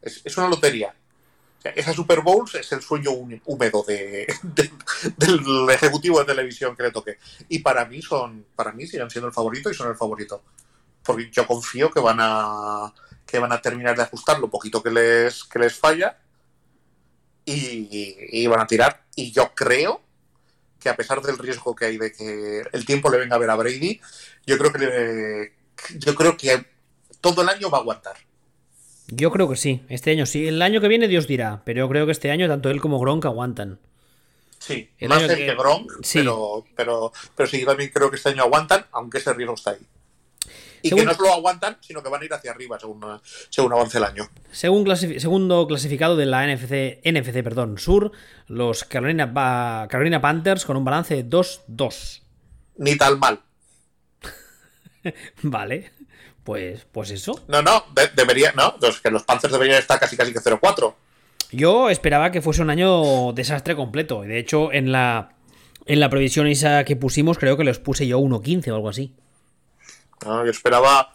Es, es una lotería. Esa Super Bowl es el sueño húmedo de, de, del ejecutivo de televisión que le toque. Y para mí son, para mí siguen siendo el favorito y son el favorito. Porque yo confío que van a que van a terminar de ajustar lo poquito que les, que les falla y van a tirar. Y yo creo que a pesar del riesgo que hay de que el tiempo le venga a ver a Brady, yo creo que le, yo creo que todo el año va a aguantar. Yo creo que sí, este año sí. El año que viene Dios dirá, pero yo creo que este año tanto él como Gronk aguantan. Sí, el más que... que Gronk, sí. pero, pero, pero sí, también creo que este año aguantan, aunque ese riesgo está ahí. Y según... que no solo aguantan, sino que van a ir hacia arriba según, según avance el año. Según clasific segundo clasificado de la NFC, NFC perdón, Sur, los Carolina, Carolina Panthers con un balance de 2-2. Ni tal mal. vale, pues, pues eso. No, no, de debería, no, los, que los Panthers deberían estar casi casi que 0-4. Yo esperaba que fuese un año desastre completo. De hecho, en la, en la previsión esa que pusimos, creo que los puse yo 1-15 o algo así. Yo esperaba.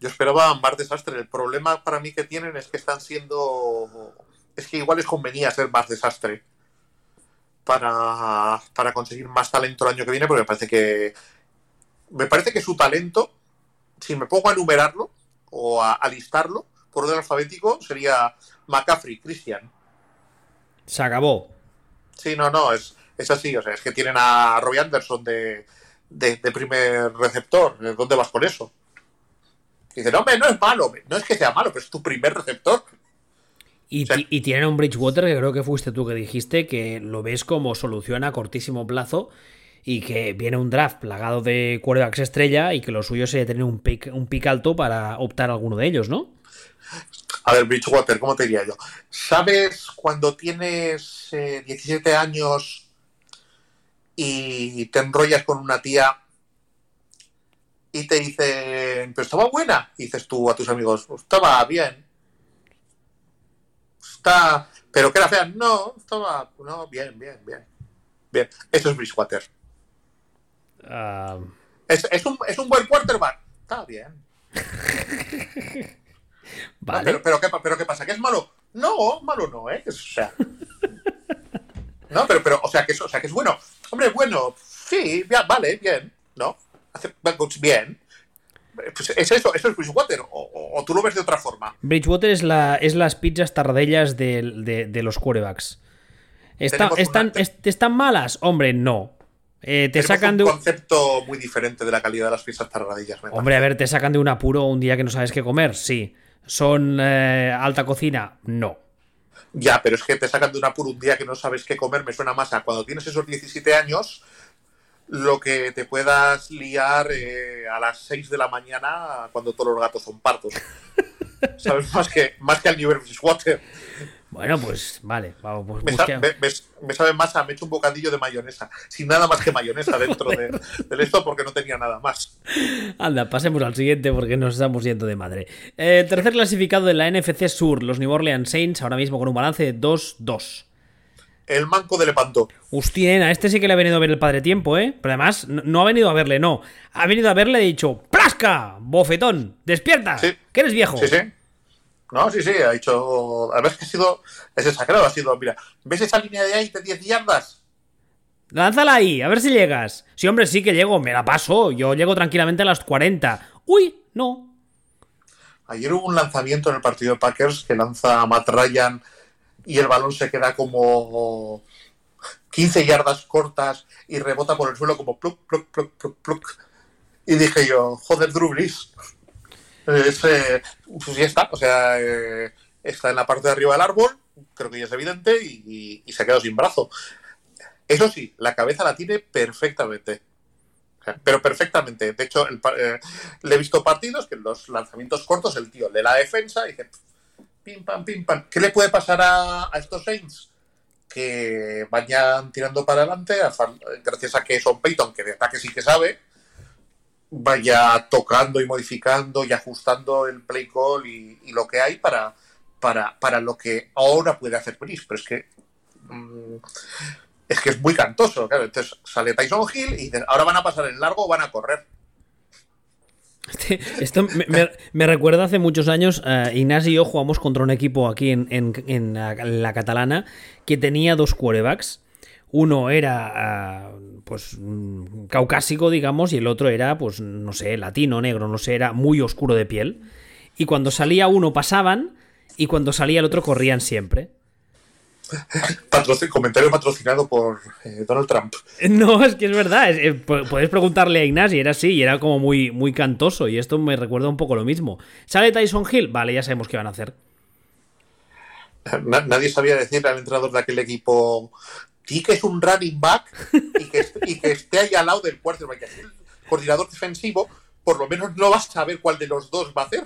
Yo esperaba más desastre. El problema para mí que tienen es que están siendo. Es que igual les convenía ser más desastre. Para, para conseguir más talento el año que viene, porque me parece que. Me parece que su talento, si me pongo a enumerarlo o a, a listarlo por orden alfabético, sería McCaffrey, Christian. Se acabó. Sí, no, no, es, es así. O sea, es que tienen a Robbie Anderson de, de, de, primer receptor. ¿Dónde vas con eso? Y dice, no, hombre, no es malo. No es que sea malo, pero es tu primer receptor. Y, o sea, y, tienen un Bridgewater que creo que fuiste tú que dijiste que lo ves como solución a cortísimo plazo y que viene un draft plagado de quarterbacks estrella y que lo suyo sería tener un pick, un pick alto para optar a alguno de ellos, ¿no? A ver, Bridgewater, ¿cómo te diría yo? ¿Sabes cuando tienes eh, 17 años y te enrollas con una tía y te dicen, pero estaba buena? Y dices tú a tus amigos, estaba bien. Está. ¿Pero que era fea? No, estaba. No, bien, bien, bien. Bien. Eso es Bridgewater. Uh... Es, es, un, es un buen quarterback. Está bien. Vale. No, pero, pero, ¿qué, pero, ¿qué, pasa? ¿Que es malo? No, malo no, ¿eh? O sea. No, pero, pero o, sea, que es, o sea, que es bueno. Hombre, bueno, sí, ya, vale, bien, ¿no? Hace, bien. Pues es eso, eso es Bridgewater, o, tú lo ves de otra forma. Bridgewater es, la, es las pizzas tardellas de, de, de los quarterbacks. Está, están, una... est ¿Están malas? Hombre, no. Eh, te sacan un de un concepto muy diferente de la calidad de las pizzas tarradillas. Hombre, a ver, te sacan de un apuro un día que no sabes qué comer, sí. ¿Son eh, alta cocina? No. Ya, pero es que te sacan de un apuro un día que no sabes qué comer, me suena más a cuando tienes esos 17 años, lo que te puedas liar eh, a las 6 de la mañana cuando todos los gatos son partos. ¿Sabes? Más que, más que al New Water. Bueno, pues vale, vamos. Pues me, busque- me- me- me sabe más a me he hecho un bocadillo de mayonesa, sin nada más que mayonesa dentro de, del esto porque no tenía nada más. Anda, pasemos al siguiente porque nos estamos yendo de madre. Eh, tercer clasificado de la NFC Sur, los New Orleans Saints, ahora mismo con un balance de 2-2. El manco de Lepanto. Hostia, nena, este sí que le ha venido a ver el padre tiempo, ¿eh? Pero además, no, no ha venido a verle, no. Ha venido a verle y ha dicho, ¡Plasca! ¡Bofetón! ¡Despierta! Sí. ¡Que eres viejo! Sí, sí. No, sí, sí, ha dicho. A ver, es que ha sido. Es exagerado, ha sido. Mira, ¿ves esa línea de ahí de 10 yardas? Lánzala ahí, a ver si llegas. Sí, hombre, sí que llego, me la paso. Yo llego tranquilamente a las 40. ¡Uy! No. Ayer hubo un lanzamiento en el partido de Packers que lanza a Matt Ryan y el balón se queda como 15 yardas cortas y rebota por el suelo como pluk, pluk, pluk, pluk, pluk. Y dije yo, joder, Drew Brees. Es, eh, pues ya está, o sea, eh, está en la parte de arriba del árbol, creo que ya es evidente, y, se ha quedado sin brazo. Eso sí, la cabeza la tiene perfectamente. Pero perfectamente. De hecho, el eh, le he visto partidos que en los lanzamientos cortos el tío lee la defensa y dice pim pam, pim pam. ¿Qué le puede pasar a, estos Saints? Que vayan tirando para adelante, gracias a que Son Peyton, que de ataque sí que sabe, vaya tocando y modificando y ajustando el play call y, lo que hay para, para, para lo que ahora puede hacer Brice. Pero es que mm, es que es muy cantoso, claro. Entonces sale Tyson Hill y ahora van a pasar en largo o van a correr. Este- Esto me, recuerda hace muchos años, eh, Ignasi y yo jugamos contra un equipo aquí en, en- en la, catalana que tenía dos quarterbacks. Uno era ah, pues mm, caucásico, digamos, y el otro era, pues, no sé, latino, negro, no sé, era muy oscuro de piel. Y cuando salía uno pasaban, y cuando salía el otro corrían siempre. Patrocin- comentario patrocinado por eh, Donald Trump. No, es que es verdad. es- eh, podéis preguntarle a Ignasi, era así, y era como muy, muy cantoso. Y esto me recuerda un poco lo mismo. ¿Sale Tyson Hill? Vale, ya sabemos qué van a hacer. Na- nadie sabía decirle al entrenador de aquel equipo di que es un running back y que, est- y que esté ahí al lado del quarterback. El coordinador defensivo, por lo menos no va a saber cuál de los dos va a hacer.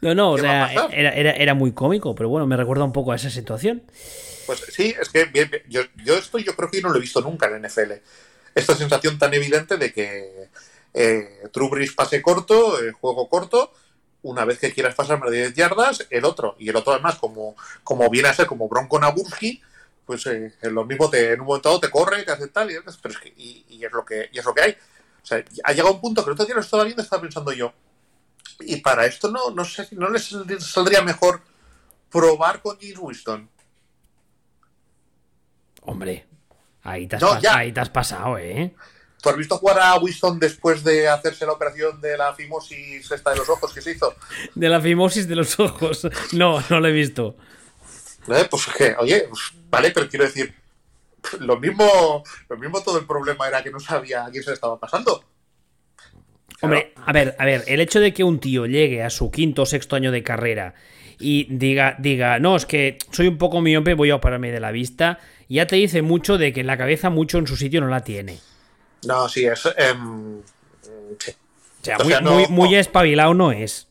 No, no, o ¿Qué va a sea, era, era, era muy cómico, pero bueno, me recuerda un poco a esa situación. Pues sí, es que bien, bien, yo, yo esto yo creo que yo no lo he visto nunca en NFL. Esta sensación tan evidente de que eh, pase corto, eh, juego corto, una vez que quieras pasar más de 10 yardas, el otro. Y el otro además, como, como viene a ser como Bronco Naburski, pues eh, lo mismo te, en un momento dado te corre, te hace tal, y, pero es que, y, y es lo que, y es lo que hay. O sea, ha llegado un punto que el otro día lo estaba viendo, estaba pensando yo, y para esto no, no sé, no les saldría mejor probar con James Winston. Hombre, ahí te has, No, pas- ya. ahí te has pasado, ¿eh? ¿Tú has visto jugar a Winston después de hacerse la operación de la fimosis esta de los ojos que se hizo? De la fimosis de los ojos. No, no lo he visto. ¿Eh? Pues que, oye, pues, vale, pero quiero decir, lo mismo, lo mismo todo el problema era que no sabía a quién se le estaba pasando. Hombre, a ver, a ver, el hecho de que un tío llegue a su quinto o sexto año de carrera y diga, diga, no, es que soy un poco miope, voy a operarme de la vista, ya te dice mucho de que en la cabeza mucho en su sitio no la tiene. No, sí, es. em, sí. O sea, O muy, sea, no- muy, muy no. espabilado no es.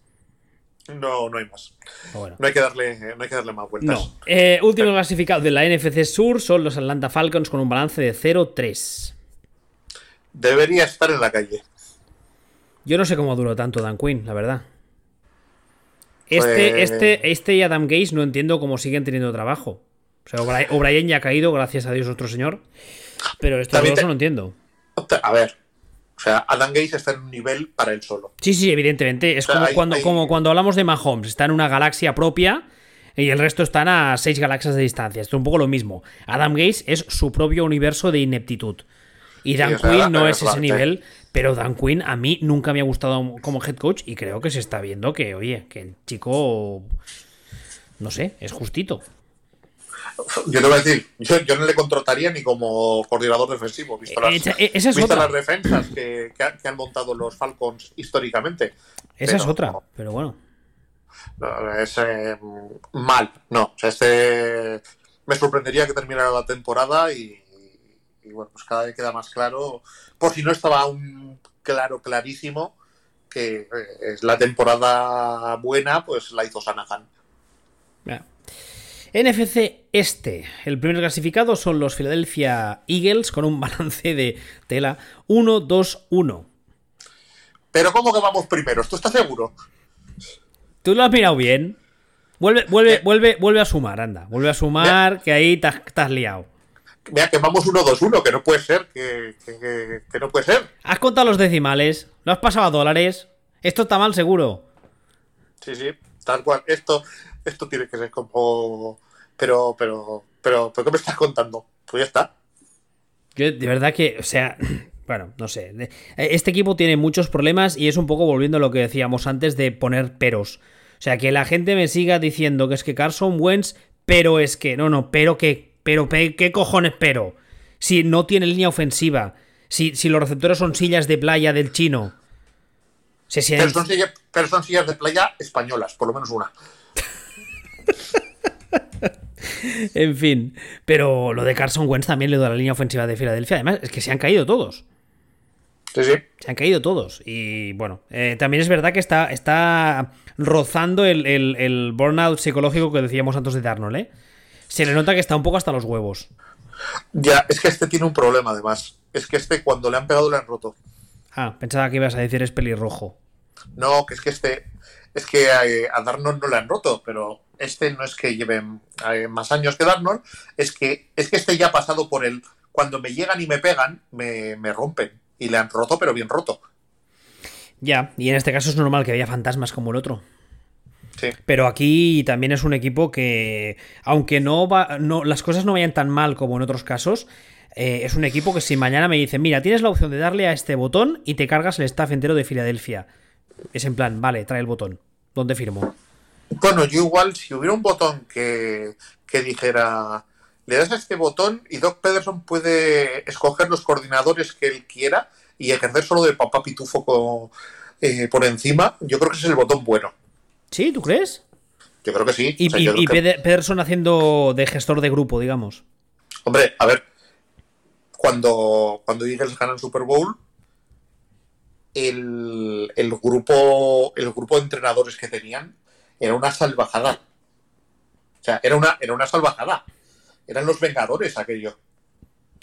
No, no hay más. Bueno. No hay que darle, no hay que darle más vueltas. No. Eh, último clasificado de la NFC Sur son los Atlanta Falcons con un balance de 0-3. Debería estar en la calle. Yo no sé cómo duró tanto Dan Quinn, la verdad. Este, Pues- este, este y Adam Gaze no entiendo cómo siguen teniendo trabajo. O sea, O'Brien O'Brien ya ha caído, gracias a Dios nuestro señor. Pero estos También dos te- no entiendo. A ver. O sea, Adam Gaze está en un nivel para él solo. Sí, sí, evidentemente. Es O sea, como, hay- cuando, hay- como cuando hablamos de Mahomes. Está en una galaxia propia y el resto están a seis galaxias de distancia. Esto es un poco lo mismo. Adam Gaze es su propio universo de ineptitud. Y Dan o sea, Quinn no es ese sí. nivel, pero Dan Quinn a mí nunca me ha gustado como head coach y creo que se está viendo que, oye, que el chico, no sé, es justito. Yo te voy a decir, yo, yo no le contrataría ni como coordinador defensivo, visto las, esa es visto otra. las defensas que, que han- que han montado los Falcons históricamente. Esa es otra, pero bueno. No, es eh, mal, no. O sea, este me sorprendería que terminara la temporada y, y bueno, pues cada vez queda más claro, por si no estaba aún claro, clarísimo, que eh, la temporada buena, pues la hizo Sanahan. NFC este, el primer clasificado son los Philadelphia Eagles con un balance de tela 1-2-1. Pero ¿cómo que vamos primero? ¿Tú estás seguro? Tú lo has mirado bien. Vuelve, vuelve, vuelve, vuelve a sumar, anda. Vuelve a sumar, que ahí te has, liado. Mira, que vamos 1-2-1, que no puede ser, que, no puede ser. Has contado los decimales, lo has pasado a dólares. Esto está mal, seguro. Sí, sí, tal cual. Esto, esto tiene que ser como. Pero, pero, pero, pero, ¿qué me estás contando? Pues ya está. Yo, de verdad que, o sea, bueno, no sé. Este equipo tiene muchos problemas y es un poco volviendo a lo que decíamos antes de poner peros. O sea, que la gente me siga diciendo que es que Carson Wentz, pero es que, no, no, pero qué, pero qué cojones pero. Si no tiene línea ofensiva, si, si los receptores son sillas de playa del chino. pero, son sillas, pero son sillas de playa españolas, por lo menos una. en fin, pero lo de Carson Wentz también le da la línea ofensiva de Filadelfia. Además, es que se han caído todos. Sí, sí. Se han caído todos. Y bueno, eh, también es verdad que está, está rozando el, burnout psicológico que decíamos antes de Darnold, ¿eh? Se le nota que está un poco hasta los huevos. Ya, es que este tiene un problema además. Es que este cuando le han pegado le han roto. Ah, pensaba que ibas a decir es pelirrojo. No, que es que este. Es que eh, a, Darnold no le han roto, pero este no es que lleve eh, más años que Darnold, es que, es que este ya ha pasado por el. Cuando me llegan y me pegan, me, me rompen. Y le han roto, pero bien roto. Ya, y en este caso es normal que haya fantasmas como el otro. Sí. Pero aquí también es un equipo que, aunque no, va, no las cosas no vayan tan mal como en otros casos, eh, es un equipo que si mañana me dicen, mira, tienes la opción de darle a este botón y te cargas el staff entero de Filadelfia. Es en plan, vale, trae el botón. ¿Dónde firmo? Bueno, yo igual, si hubiera un botón que, que dijera, le das a este botón y Doc Pederson puede escoger los coordinadores que él quiera y ejercer solo de papá pitufo eh, por encima, yo creo que ese es el botón bueno. ¿Sí? ¿Tú crees? Yo creo que sí. Y, Pederson haciendo de gestor de grupo, digamos. Hombre, a ver, cuando, cuando Eagles ganan Super Bowl, el, el, grupo, el grupo de entrenadores que tenían era una salvajada. O sea, era una, era una salvajada. Eran los Vengadores aquello.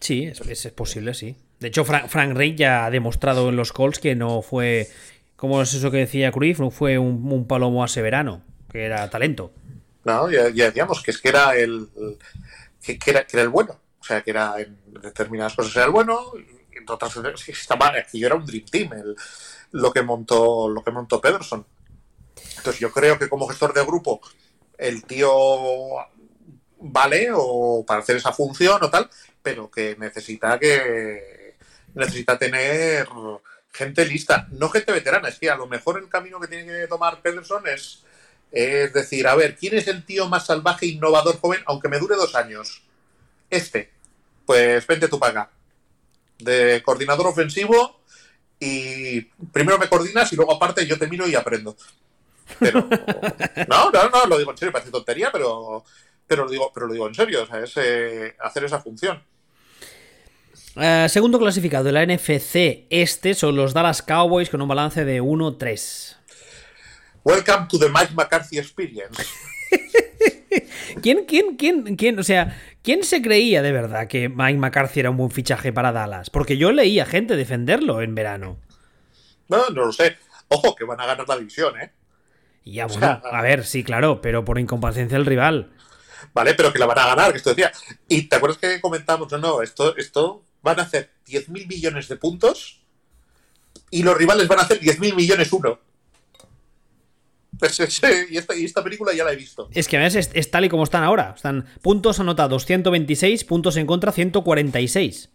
Sí, es, es posible, sí. De hecho, Frank, Frank Reich ya ha demostrado en los Colts que no fue, como es eso que decía Cruyff, no fue un, un palomo aseverano, que era talento. No, ya, decíamos que es que era el que, era, que era el bueno. O sea, que era en determinadas cosas era el bueno, otras estaba, aquí era un Dream Team el, lo que montó, lo que montó Pederson. Entonces yo creo que como gestor de grupo, el tío vale o para hacer esa función o tal, pero que necesita que necesita tener gente lista, no gente veterana, es que a lo mejor el camino que tiene que tomar Pederson es, es decir, a ver, ¿quién es el tío más salvaje, innovador, joven, aunque me dure dos años? Este, pues vente tú acá, de coordinador ofensivo y primero me coordinas y luego aparte yo te miro y aprendo. Pero, no, no, no, lo digo en serio, parece tontería, pero pero lo digo, pero lo digo en serio, o sea, es eh, hacer esa función. Eh, segundo clasificado de la NFC este son los Dallas Cowboys con un balance de 1-3. Welcome to the Mike McCarthy Experience. ¿Quién, quién, quién, quién, o sea, quién se creía de verdad que Mike McCarthy era un buen fichaje para Dallas? Porque yo leía gente defenderlo en verano. No, no lo sé. Ojo, que van a ganar la división, ¿eh? Ya, bueno, a ver, sí, claro, pero por incomparecencia del rival. ¿vale? Pero que la van a ganar, que esto decía. Y te acuerdas que comentamos, no, no, esto, esto van a hacer 10.000 millones de puntos y los rivales van a hacer 10.000 millones uno. Pues, y, esta, y esta película ya la he visto. Es que a veces es, tal y como están ahora. Están puntos anotados 126, puntos en contra 146.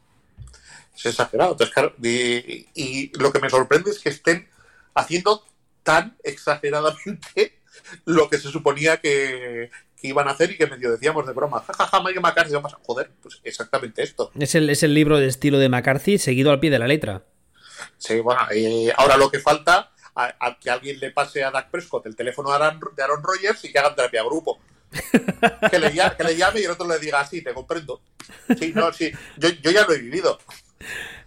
Es exagerado. Entonces, claro, y, y lo que me sorprende es que estén haciendo tan exageradamente lo que se suponía que, iban a hacer y que medio decíamos de broma, jajaja, ja, ja, Mike McCarthy, vamos a joder, pues exactamente esto. Es el, es el libro de estilo de McCarthy seguido al pie de la letra. Sí, bueno, ahora lo que falta, a, que alguien le pase a Dak Prescott el teléfono de Aaron, Rodgers y que hagan terapia grupo. Que le, que le llame y el otro le diga, sí, te comprendo. Sí, no, sí, yo, yo ya lo he vivido.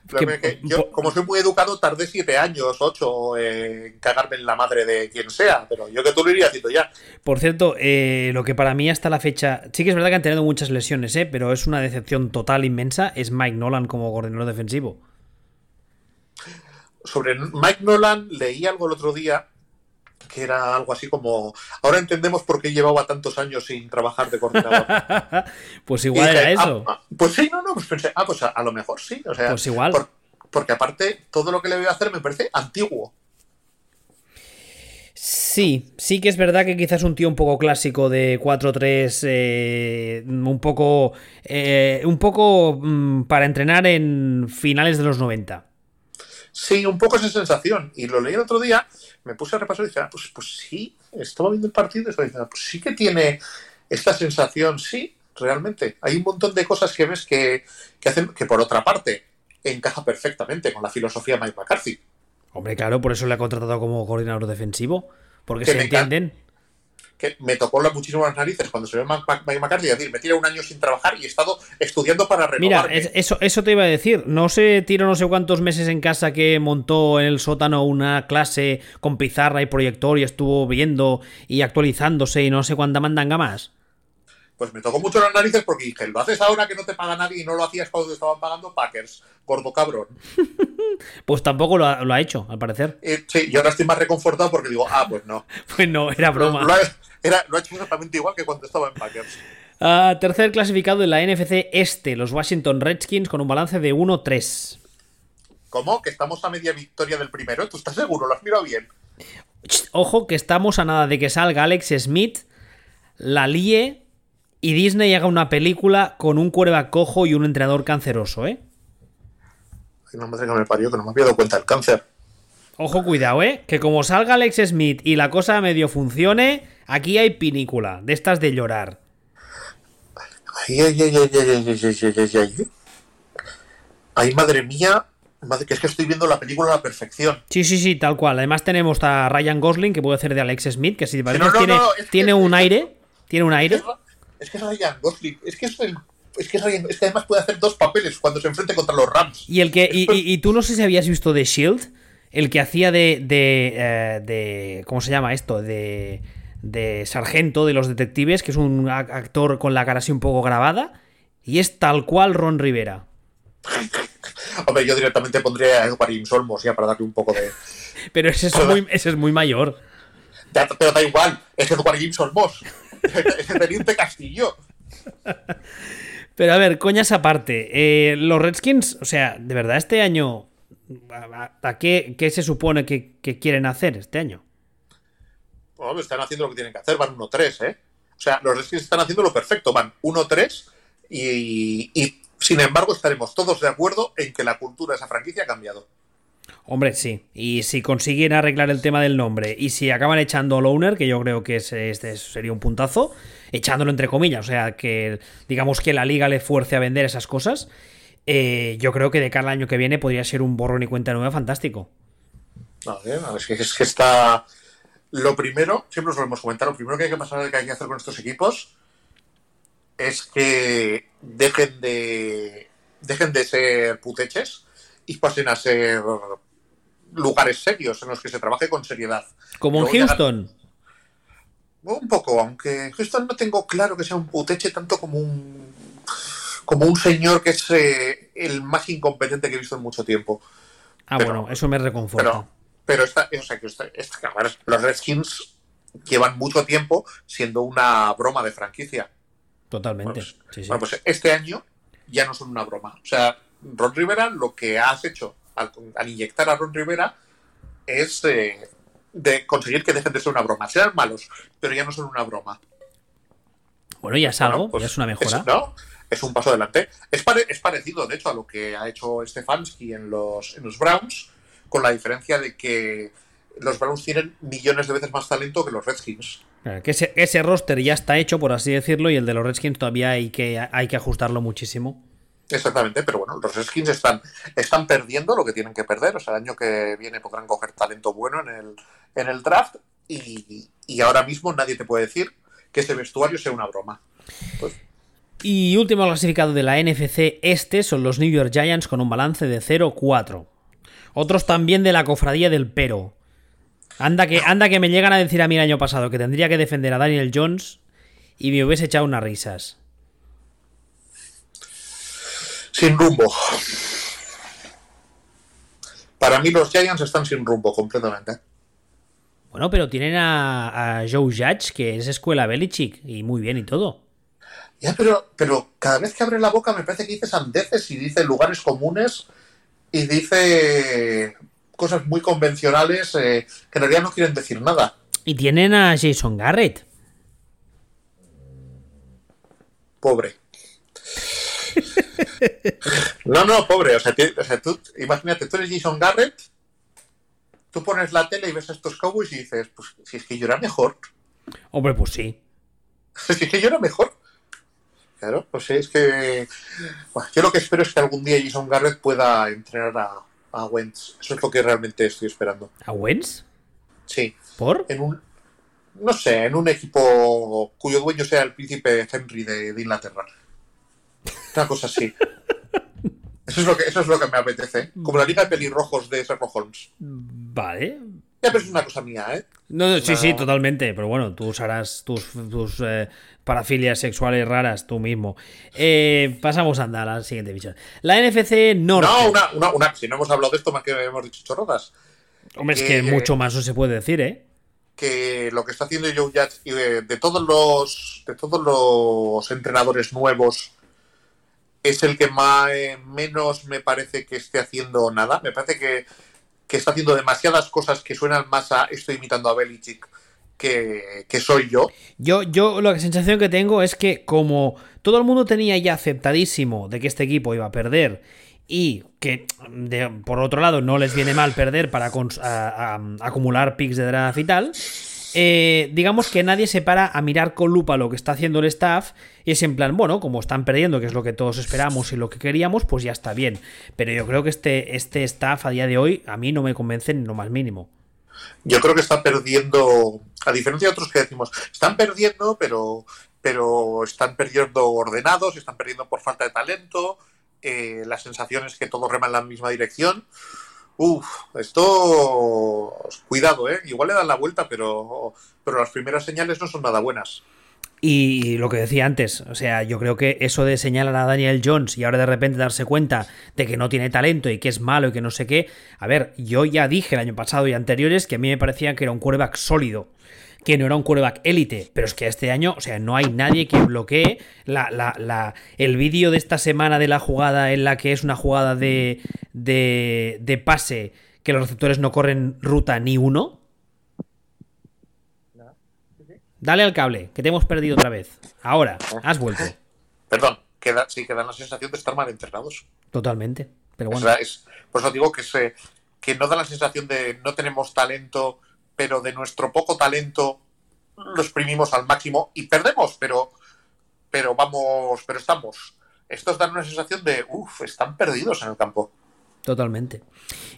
Que, yo, como soy muy educado, tardé siete años, ocho, en cagarme en la madre de quien sea, pero yo que tú lo iría haciendo ya. Por cierto, eh, lo que para mí hasta la fecha, sí que es verdad que han tenido muchas lesiones, eh, pero es una decepción total inmensa, es Mike Nolan como coordinador defensivo. Sobre Mike Nolan leí algo el otro día que era algo así como, ahora entendemos por qué llevaba tantos años sin trabajar de coordinador. pues igual era eso. Ah, ah, pues sí, no, no, pues pensé, ah, pues a, lo mejor sí. O sea, pues igual. porque aparte, todo lo que le voy a hacer me parece antiguo. Sí, sí que es verdad que quizás un tío un poco clásico de 4-3, eh, un poco, eh, un poco mm, para entrenar en finales de los 90. Sí, un poco esa sensación. Y lo leí el otro día me puse a repasar y dije, ah, pues, pues sí, estaba viendo el partido y estaba diciendo, pues sí que tiene esta sensación, sí, realmente. Hay un montón de cosas que ves que, hacen que por otra parte encaja perfectamente con la filosofía de Mike McCarthy. Hombre, claro, por eso le ha contratado como coordinador defensivo, porque se entienden que me tocó las narices cuando se ve Mike McCarthy. Es decir, me tira un año sin trabajar y he estado estudiando para renovarme. Mira, eso, eso te iba a decir. No se tiró no sé cuántos meses en casa que montó en el sótano una clase con pizarra y proyector y estuvo viendo y actualizándose y no sé cuánta mandanga más pues me tocó mucho las narices porque dije, lo haces ahora que no te paga nadie y no lo hacías cuando te estaban pagando Packers, gordo cabrón. pues tampoco lo ha, hecho, al parecer. Eh, sí, y ahora estoy más reconfortado porque digo, ah, pues no. pues no, era broma. Lo, ha, hecho exactamente igual que cuando estaba en Packers. Ah, tercer clasificado en la NFC Este, los Washington Redskins con un balance de 1-3. ¿Cómo? ¿Que estamos a media victoria del primero? ¿Tú estás seguro? ¿Lo has mirado bien? Ojo, que estamos a nada de que salga Alex Smith, la lie y Disney haga una película con un cuerva cojo y un entrenador canceroso, ¿eh? Ay, no me que me parió, que no me había dado cuenta del cáncer. Ojo, cuidado, ¿eh? Que como salga Alex Smith y la cosa medio funcione, aquí hay pinícula, de estas de llorar. Ay, ay, ay, ay, ay, ay, ay, ay, ay. madre mía, que es que estoy viendo la película a la perfección. Sí, sí, sí, tal cual. Además tenemos a Ryan Gosling, que puede hacer de Alex Smith, que si tiene, tiene un aire, tiene un aire es que es Ryan Gosling, es que es es que, es que además puede hacer dos papeles cuando se enfrente contra los Rams. Y el que y, tú no sé si habías visto The Shield, el que hacía de de, eh, de ¿cómo se llama esto? De de sargento de los detectives, que es un actor con la cara así un poco grabada y es tal cual Ron Rivera. Hombre, yo directamente pondría a Edward Solmos ya para darle un poco de. Pero ese es, muy, ese es muy mayor. pero da igual, es Edward Solmos. ese teniente Castillo. Pero a ver, coñas aparte. Eh, los Redskins, o sea, de verdad, este año. ¿A, qué, se supone que, quieren hacer este año? Bueno, están haciendo lo que tienen que hacer, van 1-3, ¿eh? O sea, los Redskins están haciendo lo perfecto, van 1-3 y, y, sin embargo estaremos todos de acuerdo en que la cultura de esa franquicia ha cambiado. Hombre, sí. Y si consiguen arreglar el tema del nombre y si acaban echando al owner, que yo creo que este sería un puntazo, echándolo entre comillas, o sea, que digamos que la liga le fuerce a vender esas cosas, eh, yo creo que de cara al año que viene podría ser un borrón y cuenta nueva fantástico. No, es, que, es que está... Lo primero, siempre os lo hemos comentado, lo primero que hay que pasar, que hay que hacer con estos equipos es que dejen de dejen de ser puteches y pasen a ser lugares serios en los que se trabaje con seriedad. Como en Houston. Un poco, aunque en Houston no tengo claro que sea un puteche tanto como un como un señor que es eh, el más incompetente que he visto en mucho tiempo. Ah, bueno, eso me reconforta. Pero, esta, o sea, que los Redskins llevan mucho tiempo siendo una broma de franquicia. Totalmente. Bueno, pues, pues este año ya no son una broma. O sea, Ron Rivera lo que has hecho al, inyectar a Ron Rivera es eh, de conseguir que dejen de ser una broma. Sean malos, pero ya no son una broma. Bueno, ya es algo, pues ya es una mejora. Es, ¿no? es un paso adelante. Es, es, parecido, de hecho, a lo que ha hecho Stefanski en los, en los Browns, con la diferencia de que los Browns tienen millones de veces más talento que los Redskins. Que ese, ese, roster ya está hecho, por así decirlo, y el de los Redskins todavía hay que, hay que ajustarlo muchísimo. Exactamente, pero bueno, los skins están, están perdiendo lo que tienen que perder. O sea, el año que viene podrán coger talento bueno en el, en el draft y, ahora mismo nadie te puede decir que ese vestuario sea una broma. Pues, y último clasificado de la NFC este son los New York Giants con un balance de 0-4. Otros también de la cofradía del Pero. Anda que, anda que me llegan a decir a mí el año pasado que tendría que defender a Daniel Jones y me hubiese echado unas risas. Sin rumbo. Para mí los Giants están sin rumbo completamente. Bueno, pero tienen a, Joe Judge, que es escuela Belichick, y muy bien y todo. Ya, pero, pero cada vez que abre la boca me parece que dice sandeces y dice lugares comunes y dice cosas muy convencionales eh, que en realidad no quieren decir nada. Y tienen a Jason Garrett. Pobre. No, no, pobre. O sea, tú, imagínate, tú eres Jason Garrett, tú pones la tele y ves a estos cowboys y dices, pues si es que yo era mejor. Hombre, pues sí. si es que yo era mejor. Claro, pues es que. yo lo que espero es que algún día Jason Garrett pueda entrenar a, a Wentz. Eso es lo que realmente estoy esperando. ¿A Wentz? Sí. ¿Por? En un. No sé, en un equipo cuyo dueño sea el príncipe Henry de, Inglaterra. Una cosa así. Eso es, lo que, eso es lo que me apetece. Como la liga de pelirrojos de Sherlock Holmes. Vale. Ya, pero es una cosa mía, ¿eh? No, sí, sí, totalmente. Pero bueno, tú usarás tus, tus eh, parafilias sexuales raras tú mismo. Eh, pasamos a andar a la siguiente visión. La NFC Norte. No, una, una, una, si no hemos hablado de esto, más que hemos dicho chorrodas. Hombre, es que mucho más no se puede decir, ¿eh? Que lo que está haciendo Joe Judge y de, todos los de todos los entrenadores nuevos es el que más, menos me parece que esté haciendo nada. Me parece que que está haciendo demasiadas cosas que suenan más a estoy imitando a Belichick que, soy yo. Yo, yo la sensación que tengo es que como todo el mundo tenía ya aceptadísimo de que este equipo iba a perder y que por otro lado no les viene mal perder para acumular picks de draft y tal, eh, digamos que nadie se para a mirar con lupa lo que está haciendo el staff y es en plan, bueno, como están perdiendo, que es lo que todos esperamos y lo que queríamos, pues ya está bien. Pero yo creo que este, este staff a día de hoy a mí no me convence en lo más mínimo. Yo creo que está perdiendo, a diferencia de otros que decimos, están perdiendo, pero, pero están perdiendo ordenados, están perdiendo por falta de talento, eh, la sensación es que todos reman en la misma dirección. Uf, esto. Cuidado, ¿eh? Igual le dan la vuelta, pero, pero las primeras señales no son nada buenas. Y lo que decía antes, o sea, yo creo que eso de señalar a Daniel Jones y ahora de repente darse cuenta de que no tiene talento y que es malo y que no sé qué. A ver, yo ya dije el año pasado y anteriores que a mí me parecía que era un quarterback sólido que no era un quarterback élite, pero es que este año, o sea, no hay nadie que bloquee la, la, el vídeo de esta semana de la jugada en la que es una jugada de, de, de pase que los receptores no corren ruta ni uno. Dale al cable, que te hemos perdido otra vez. Ahora, has vuelto. Perdón, queda, sí, que dan la sensación de estar mal entrenados. Totalmente. Pero bueno. por eso digo que, se, que no da la sensación de no tenemos talento pero de nuestro poco talento lo exprimimos al máximo y perdemos, pero, pero vamos, pero estamos. Estos dan una sensación de, uff, están perdidos en el campo. Totalmente.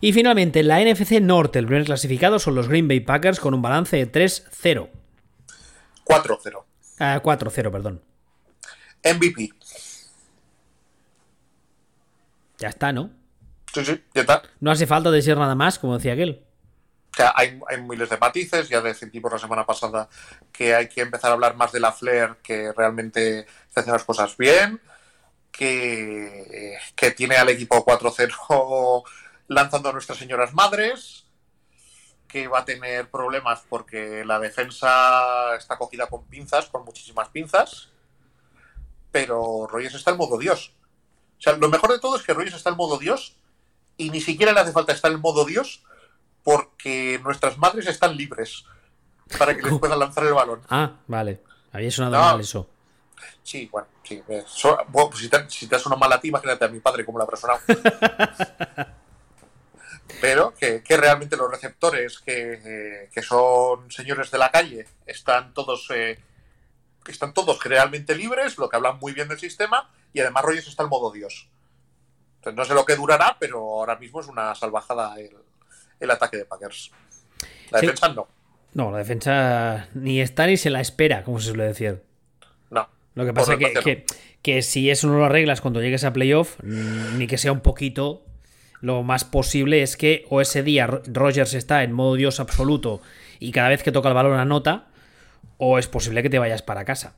Y finalmente, la NFC Norte, el primer clasificado son los Green Bay Packers con un balance de 3-0. 4-0. Ah, 4-0, perdón. MVP. Ya está, ¿no? Sí, sí, ya está. No hace falta decir nada más, como decía aquel hay, miles de matices, ya decidimos la semana pasada que hay que empezar a hablar más de la Flair, que realmente hace las cosas bien, que, que tiene al equipo 4-0 lanzando a nuestras señoras madres, que va a tener problemas porque la defensa está cogida con pinzas, con muchísimas pinzas, pero Rogers está en modo Dios. O sea, lo mejor de todo es que Rogers está en modo Dios y ni siquiera le hace falta estar en modo Dios porque nuestras madres están libres para que les puedan lanzar el balón. Ah, vale. Había sonado mal eso. Sí, bueno, sí. Eh, pues si, te, si, te, has sonado mal a ti, imagínate a mi padre cómo lo habrá sonado. Pero que, realmente los receptores, que, que, son señores de la calle, están todos eh, están todos realmente libres, lo que hablan muy bien del sistema, y además Rogers está en modo Dios. Entonces, no sé lo que durará, pero ahora mismo es una salvajada el, el ataque de Packers. La defensa no. No, la defensa ni está ni se la espera, como se suele decir. No. Lo que pasa es que, que, que, si eso no lo arreglas cuando llegues a playoff, ni que sea un poquito, lo más posible es que o ese día Rogers está en modo Dios absoluto y cada vez que toca el balón anota, o es posible que te vayas para casa.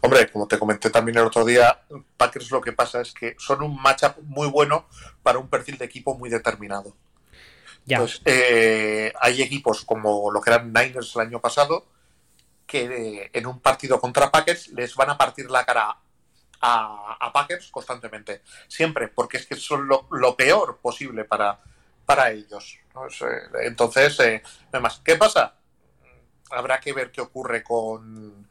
Hombre, como te comenté también el otro día, Packers lo que pasa es que son un matchup muy bueno para un perfil de equipo muy determinado. Ya. Entonces, eh, hay equipos como lo que eran Niners el año pasado, que eh, en un partido contra Packers les van a partir la cara a, Packers constantemente. Siempre, porque es que son lo, peor posible para, para ellos. Entonces, eh, además, ¿qué pasa? Habrá que ver qué ocurre con,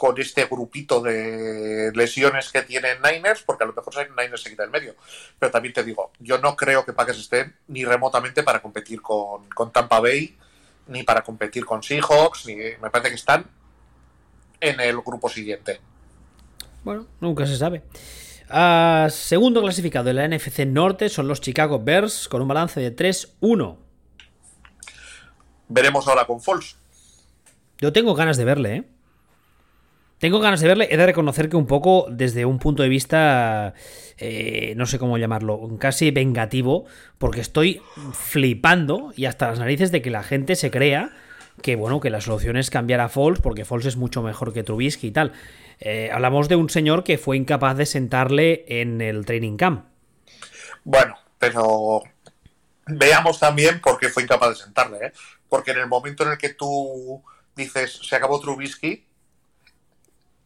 con este grupito de lesiones que tienen Niners, porque a lo mejor Niners se quita el medio. Pero también te digo, yo no creo que Packers estén ni remotamente para competir con, con Tampa Bay, ni para competir con Seahawks, ni me parece que están en el grupo siguiente. Bueno, nunca se sabe. Uh, segundo clasificado de la NFC Norte son los Chicago Bears con un balance de 3-1. Veremos ahora con Falls. Yo tengo ganas de verle, ¿eh? Tengo ganas de verle. He de reconocer que un poco desde un punto de vista, eh, no sé cómo llamarlo, casi vengativo, porque estoy flipando y hasta las narices de que la gente se crea que, bueno, que la solución es cambiar a Falls porque Falls es mucho mejor que Trubisky y tal. Eh, hablamos de un señor que fue incapaz de sentarle en el training camp. Bueno, pero veamos también por qué fue incapaz de sentarle, ¿eh? Porque en el momento en el que tú dices se acabó Trubisky,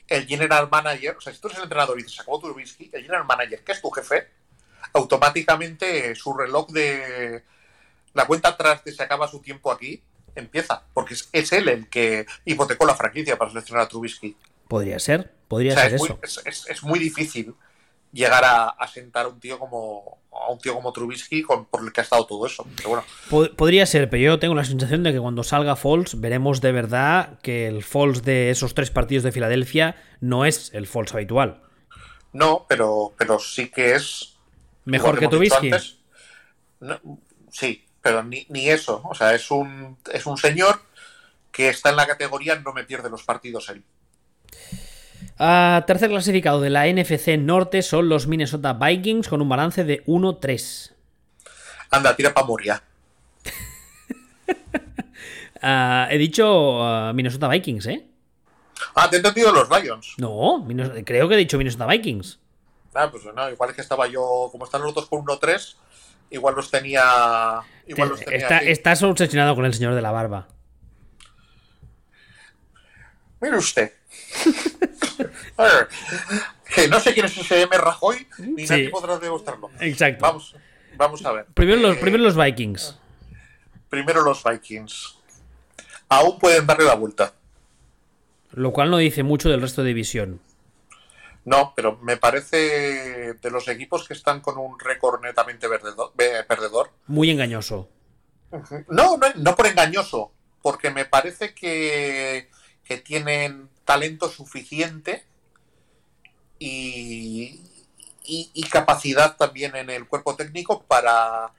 el general manager, o sea, si tú eres el entrenador y dices se acabó Trubisky, el general manager, que es tu jefe, automáticamente su reloj de la cuenta atrás de se acaba su tiempo aquí empieza, porque es, él el que hipotecó la franquicia para seleccionar a Trubisky. Podría ser, podría ser es eso. Muy, es, muy difícil llegar a, sentar a un tío como a un tío como Trubisky con, por el que ha estado todo eso. Podría ser, pero yo tengo la sensación de que cuando salga Falls veremos de verdad que el Falls de esos tres partidos de Filadelfia no es el Falls habitual. No, pero, pero sí que es mejor que, Trubisky. sí, pero ni, ni, eso. O sea, es un, es un señor que está en la categoría no me pierde los partidos él tercer clasificado de la NFC Norte son los Minnesota Vikings con un balance de 1-3. Anda, tira para Moria. Ah, he dicho ah, Minnesota Vikings, ¿eh? Ah, te he entendido los Lions. No, creo que he dicho Minnesota Vikings. Ah, pues no, igual es que estaba yo, como están los dos por 1-3, igual los tenía. Igual los tenía estás obsesionado con el señor de la barba. Mire usted. que no sé quién es ese M. Rajoy, ni nadie podrá demostrarlo. Exacto. Vamos, vamos a ver. Primero los, primero los Vikings. Primero los Vikings. Aún pueden darle la vuelta. Lo cual no dice mucho del resto de división. No, pero me parece de los equipos que están con un récord netamente perdedor. Muy engañoso. No, no, no por engañoso, porque me parece que que tienen talento suficiente y, capacidad también en el cuerpo técnico para,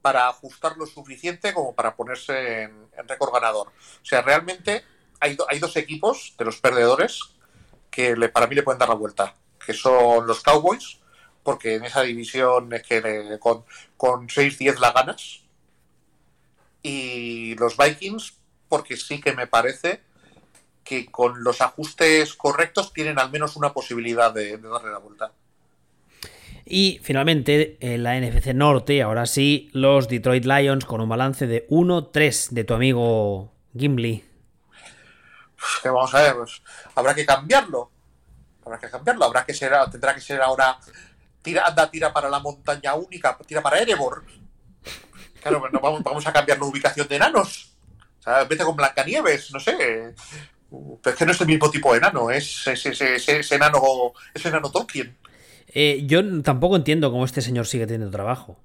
para ajustar lo suficiente como para ponerse en, récord ganador. O sea, realmente hay, hay, dos equipos de los perdedores que le, para mí le pueden dar la vuelta, que son los Cowboys, porque en esa división es que con, con 6-10 la ganas, y los Vikings, porque sí que me parece que con los ajustes correctos tienen al menos una posibilidad de, darle la vuelta. Y finalmente, en la NFC Norte, ahora sí, los Detroit Lions con un balance de 1-3 de tu amigo Gimli. Que vamos a ver, pues, habrá que cambiarlo. Habrá que cambiarlo, habrá que ser, tendrá que ser ahora tira, anda, tira para la montaña única, tira para Erebor. Claro, vamos, vamos a cambiar la ubicación de enanos. O sea, vete con Blancanieves, no sé. Pero es que no es el mismo tipo de enano, es ese enano, es enano Tolkien. Eh, yo tampoco entiendo cómo este señor sigue teniendo trabajo.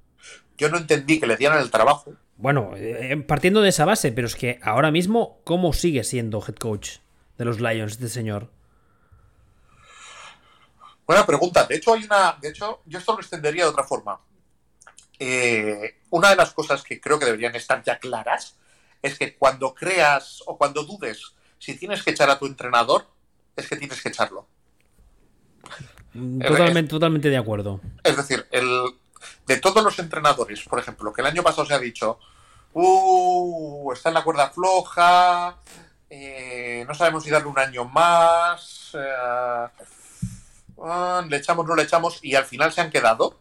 Yo no entendí que le dieran el trabajo. Bueno, eh, partiendo de esa base, pero es que ahora mismo, ¿cómo sigue siendo head coach de los Lions este señor? Buena pregunta. De hecho, hay una. De hecho, yo esto lo extendería de otra forma. Eh, una de las cosas que creo que deberían estar ya claras es que cuando creas o cuando dudes si tienes que echar a tu entrenador, es que tienes que echarlo. Totalmente, totalmente de acuerdo. Es decir, el, de todos los entrenadores, por ejemplo, que el año pasado se ha dicho, uh, está en la cuerda floja, eh, no sabemos si darle un año más, eh, ah, le echamos, no le echamos, y al final se han quedado.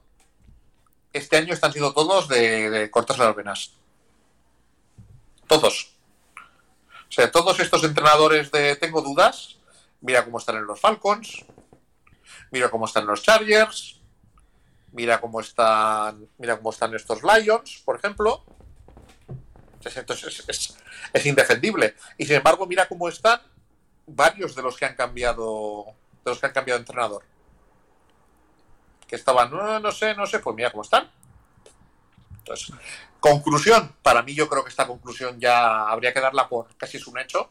Este año están siendo todos de, de cortarse las venas. Todos. O sea, todos estos entrenadores de tengo dudas, mira cómo están en los Falcons, mira cómo están los Chargers, mira cómo están, mira cómo están estos Lions, por ejemplo. Entonces es, es, indefendible. Y sin embargo, mira cómo están varios de los que han cambiado, de los que han cambiado entrenador. Que estaban, no, no sé, no sé, pues mira cómo están. Entonces, conclusión, para mí yo creo que esta conclusión ya habría que darla por casi es un hecho.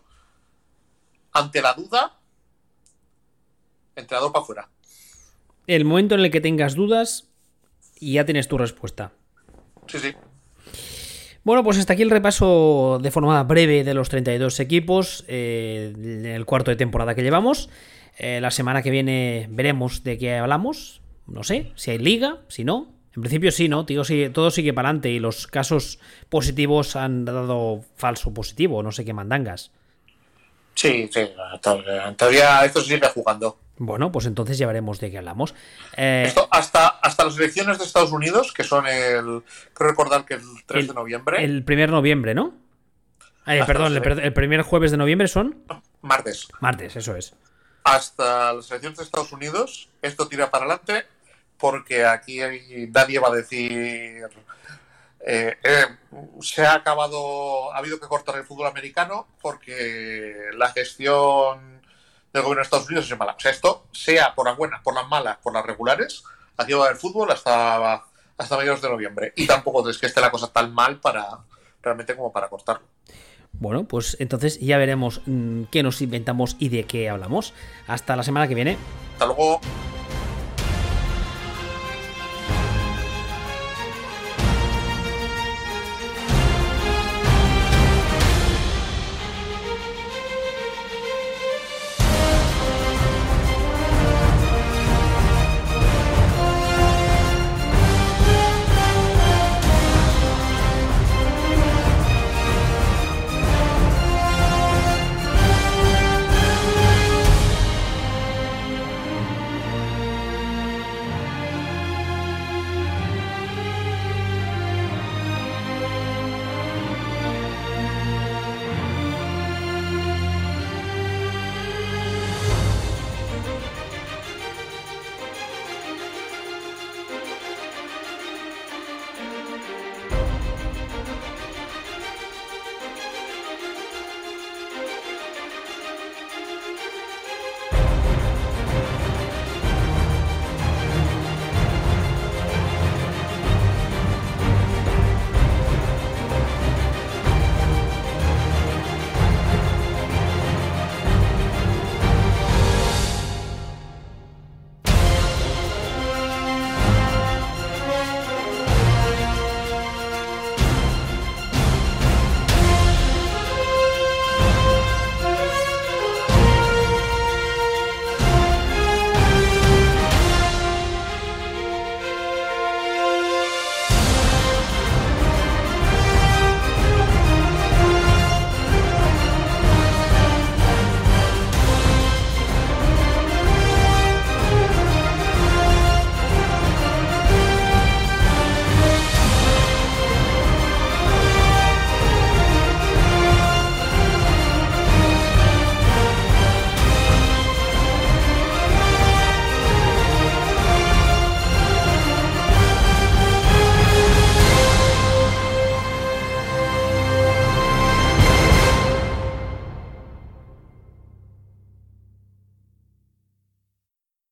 Ante la duda, entrenador para afuera. El momento en el que tengas dudas, ya tienes tu respuesta. Sí, sí. Bueno, pues hasta aquí el repaso de forma breve de los 32 equipos, eh, el cuarto de temporada que llevamos. Eh, la semana que viene veremos de qué hablamos. No sé, si hay liga, si no. En principio sí, ¿no? Tío, sí, todo sigue para adelante y los casos positivos han dado falso positivo, no sé qué mandangas. Sí, sí, todavía esto se sigue jugando. Bueno, pues entonces ya veremos de qué hablamos. Eh, Esto hasta, hasta las elecciones de Estados Unidos, que son el. Creo recordar que el 3 el, de noviembre. El primer noviembre, ¿no? Ay, perdón, el, el, primer jueves de noviembre son. Martes. Martes, eso es. Hasta las elecciones de Estados Unidos, esto tira para adelante, porque aquí nadie va a decir. Eh, eh, se ha acabado. Ha habido que cortar el fútbol americano porque la gestión del gobierno de Estados Unidos es mala. O sea, esto, sea por las buenas, por las malas, por las regulares, aquí va a haber fútbol hasta, hasta mediados de noviembre. Y tampoco es que esté la cosa tan mal para realmente como para cortarlo. Bueno, pues entonces ya veremos mmm, qué nos inventamos y de qué hablamos. Hasta la semana que viene. Hasta luego.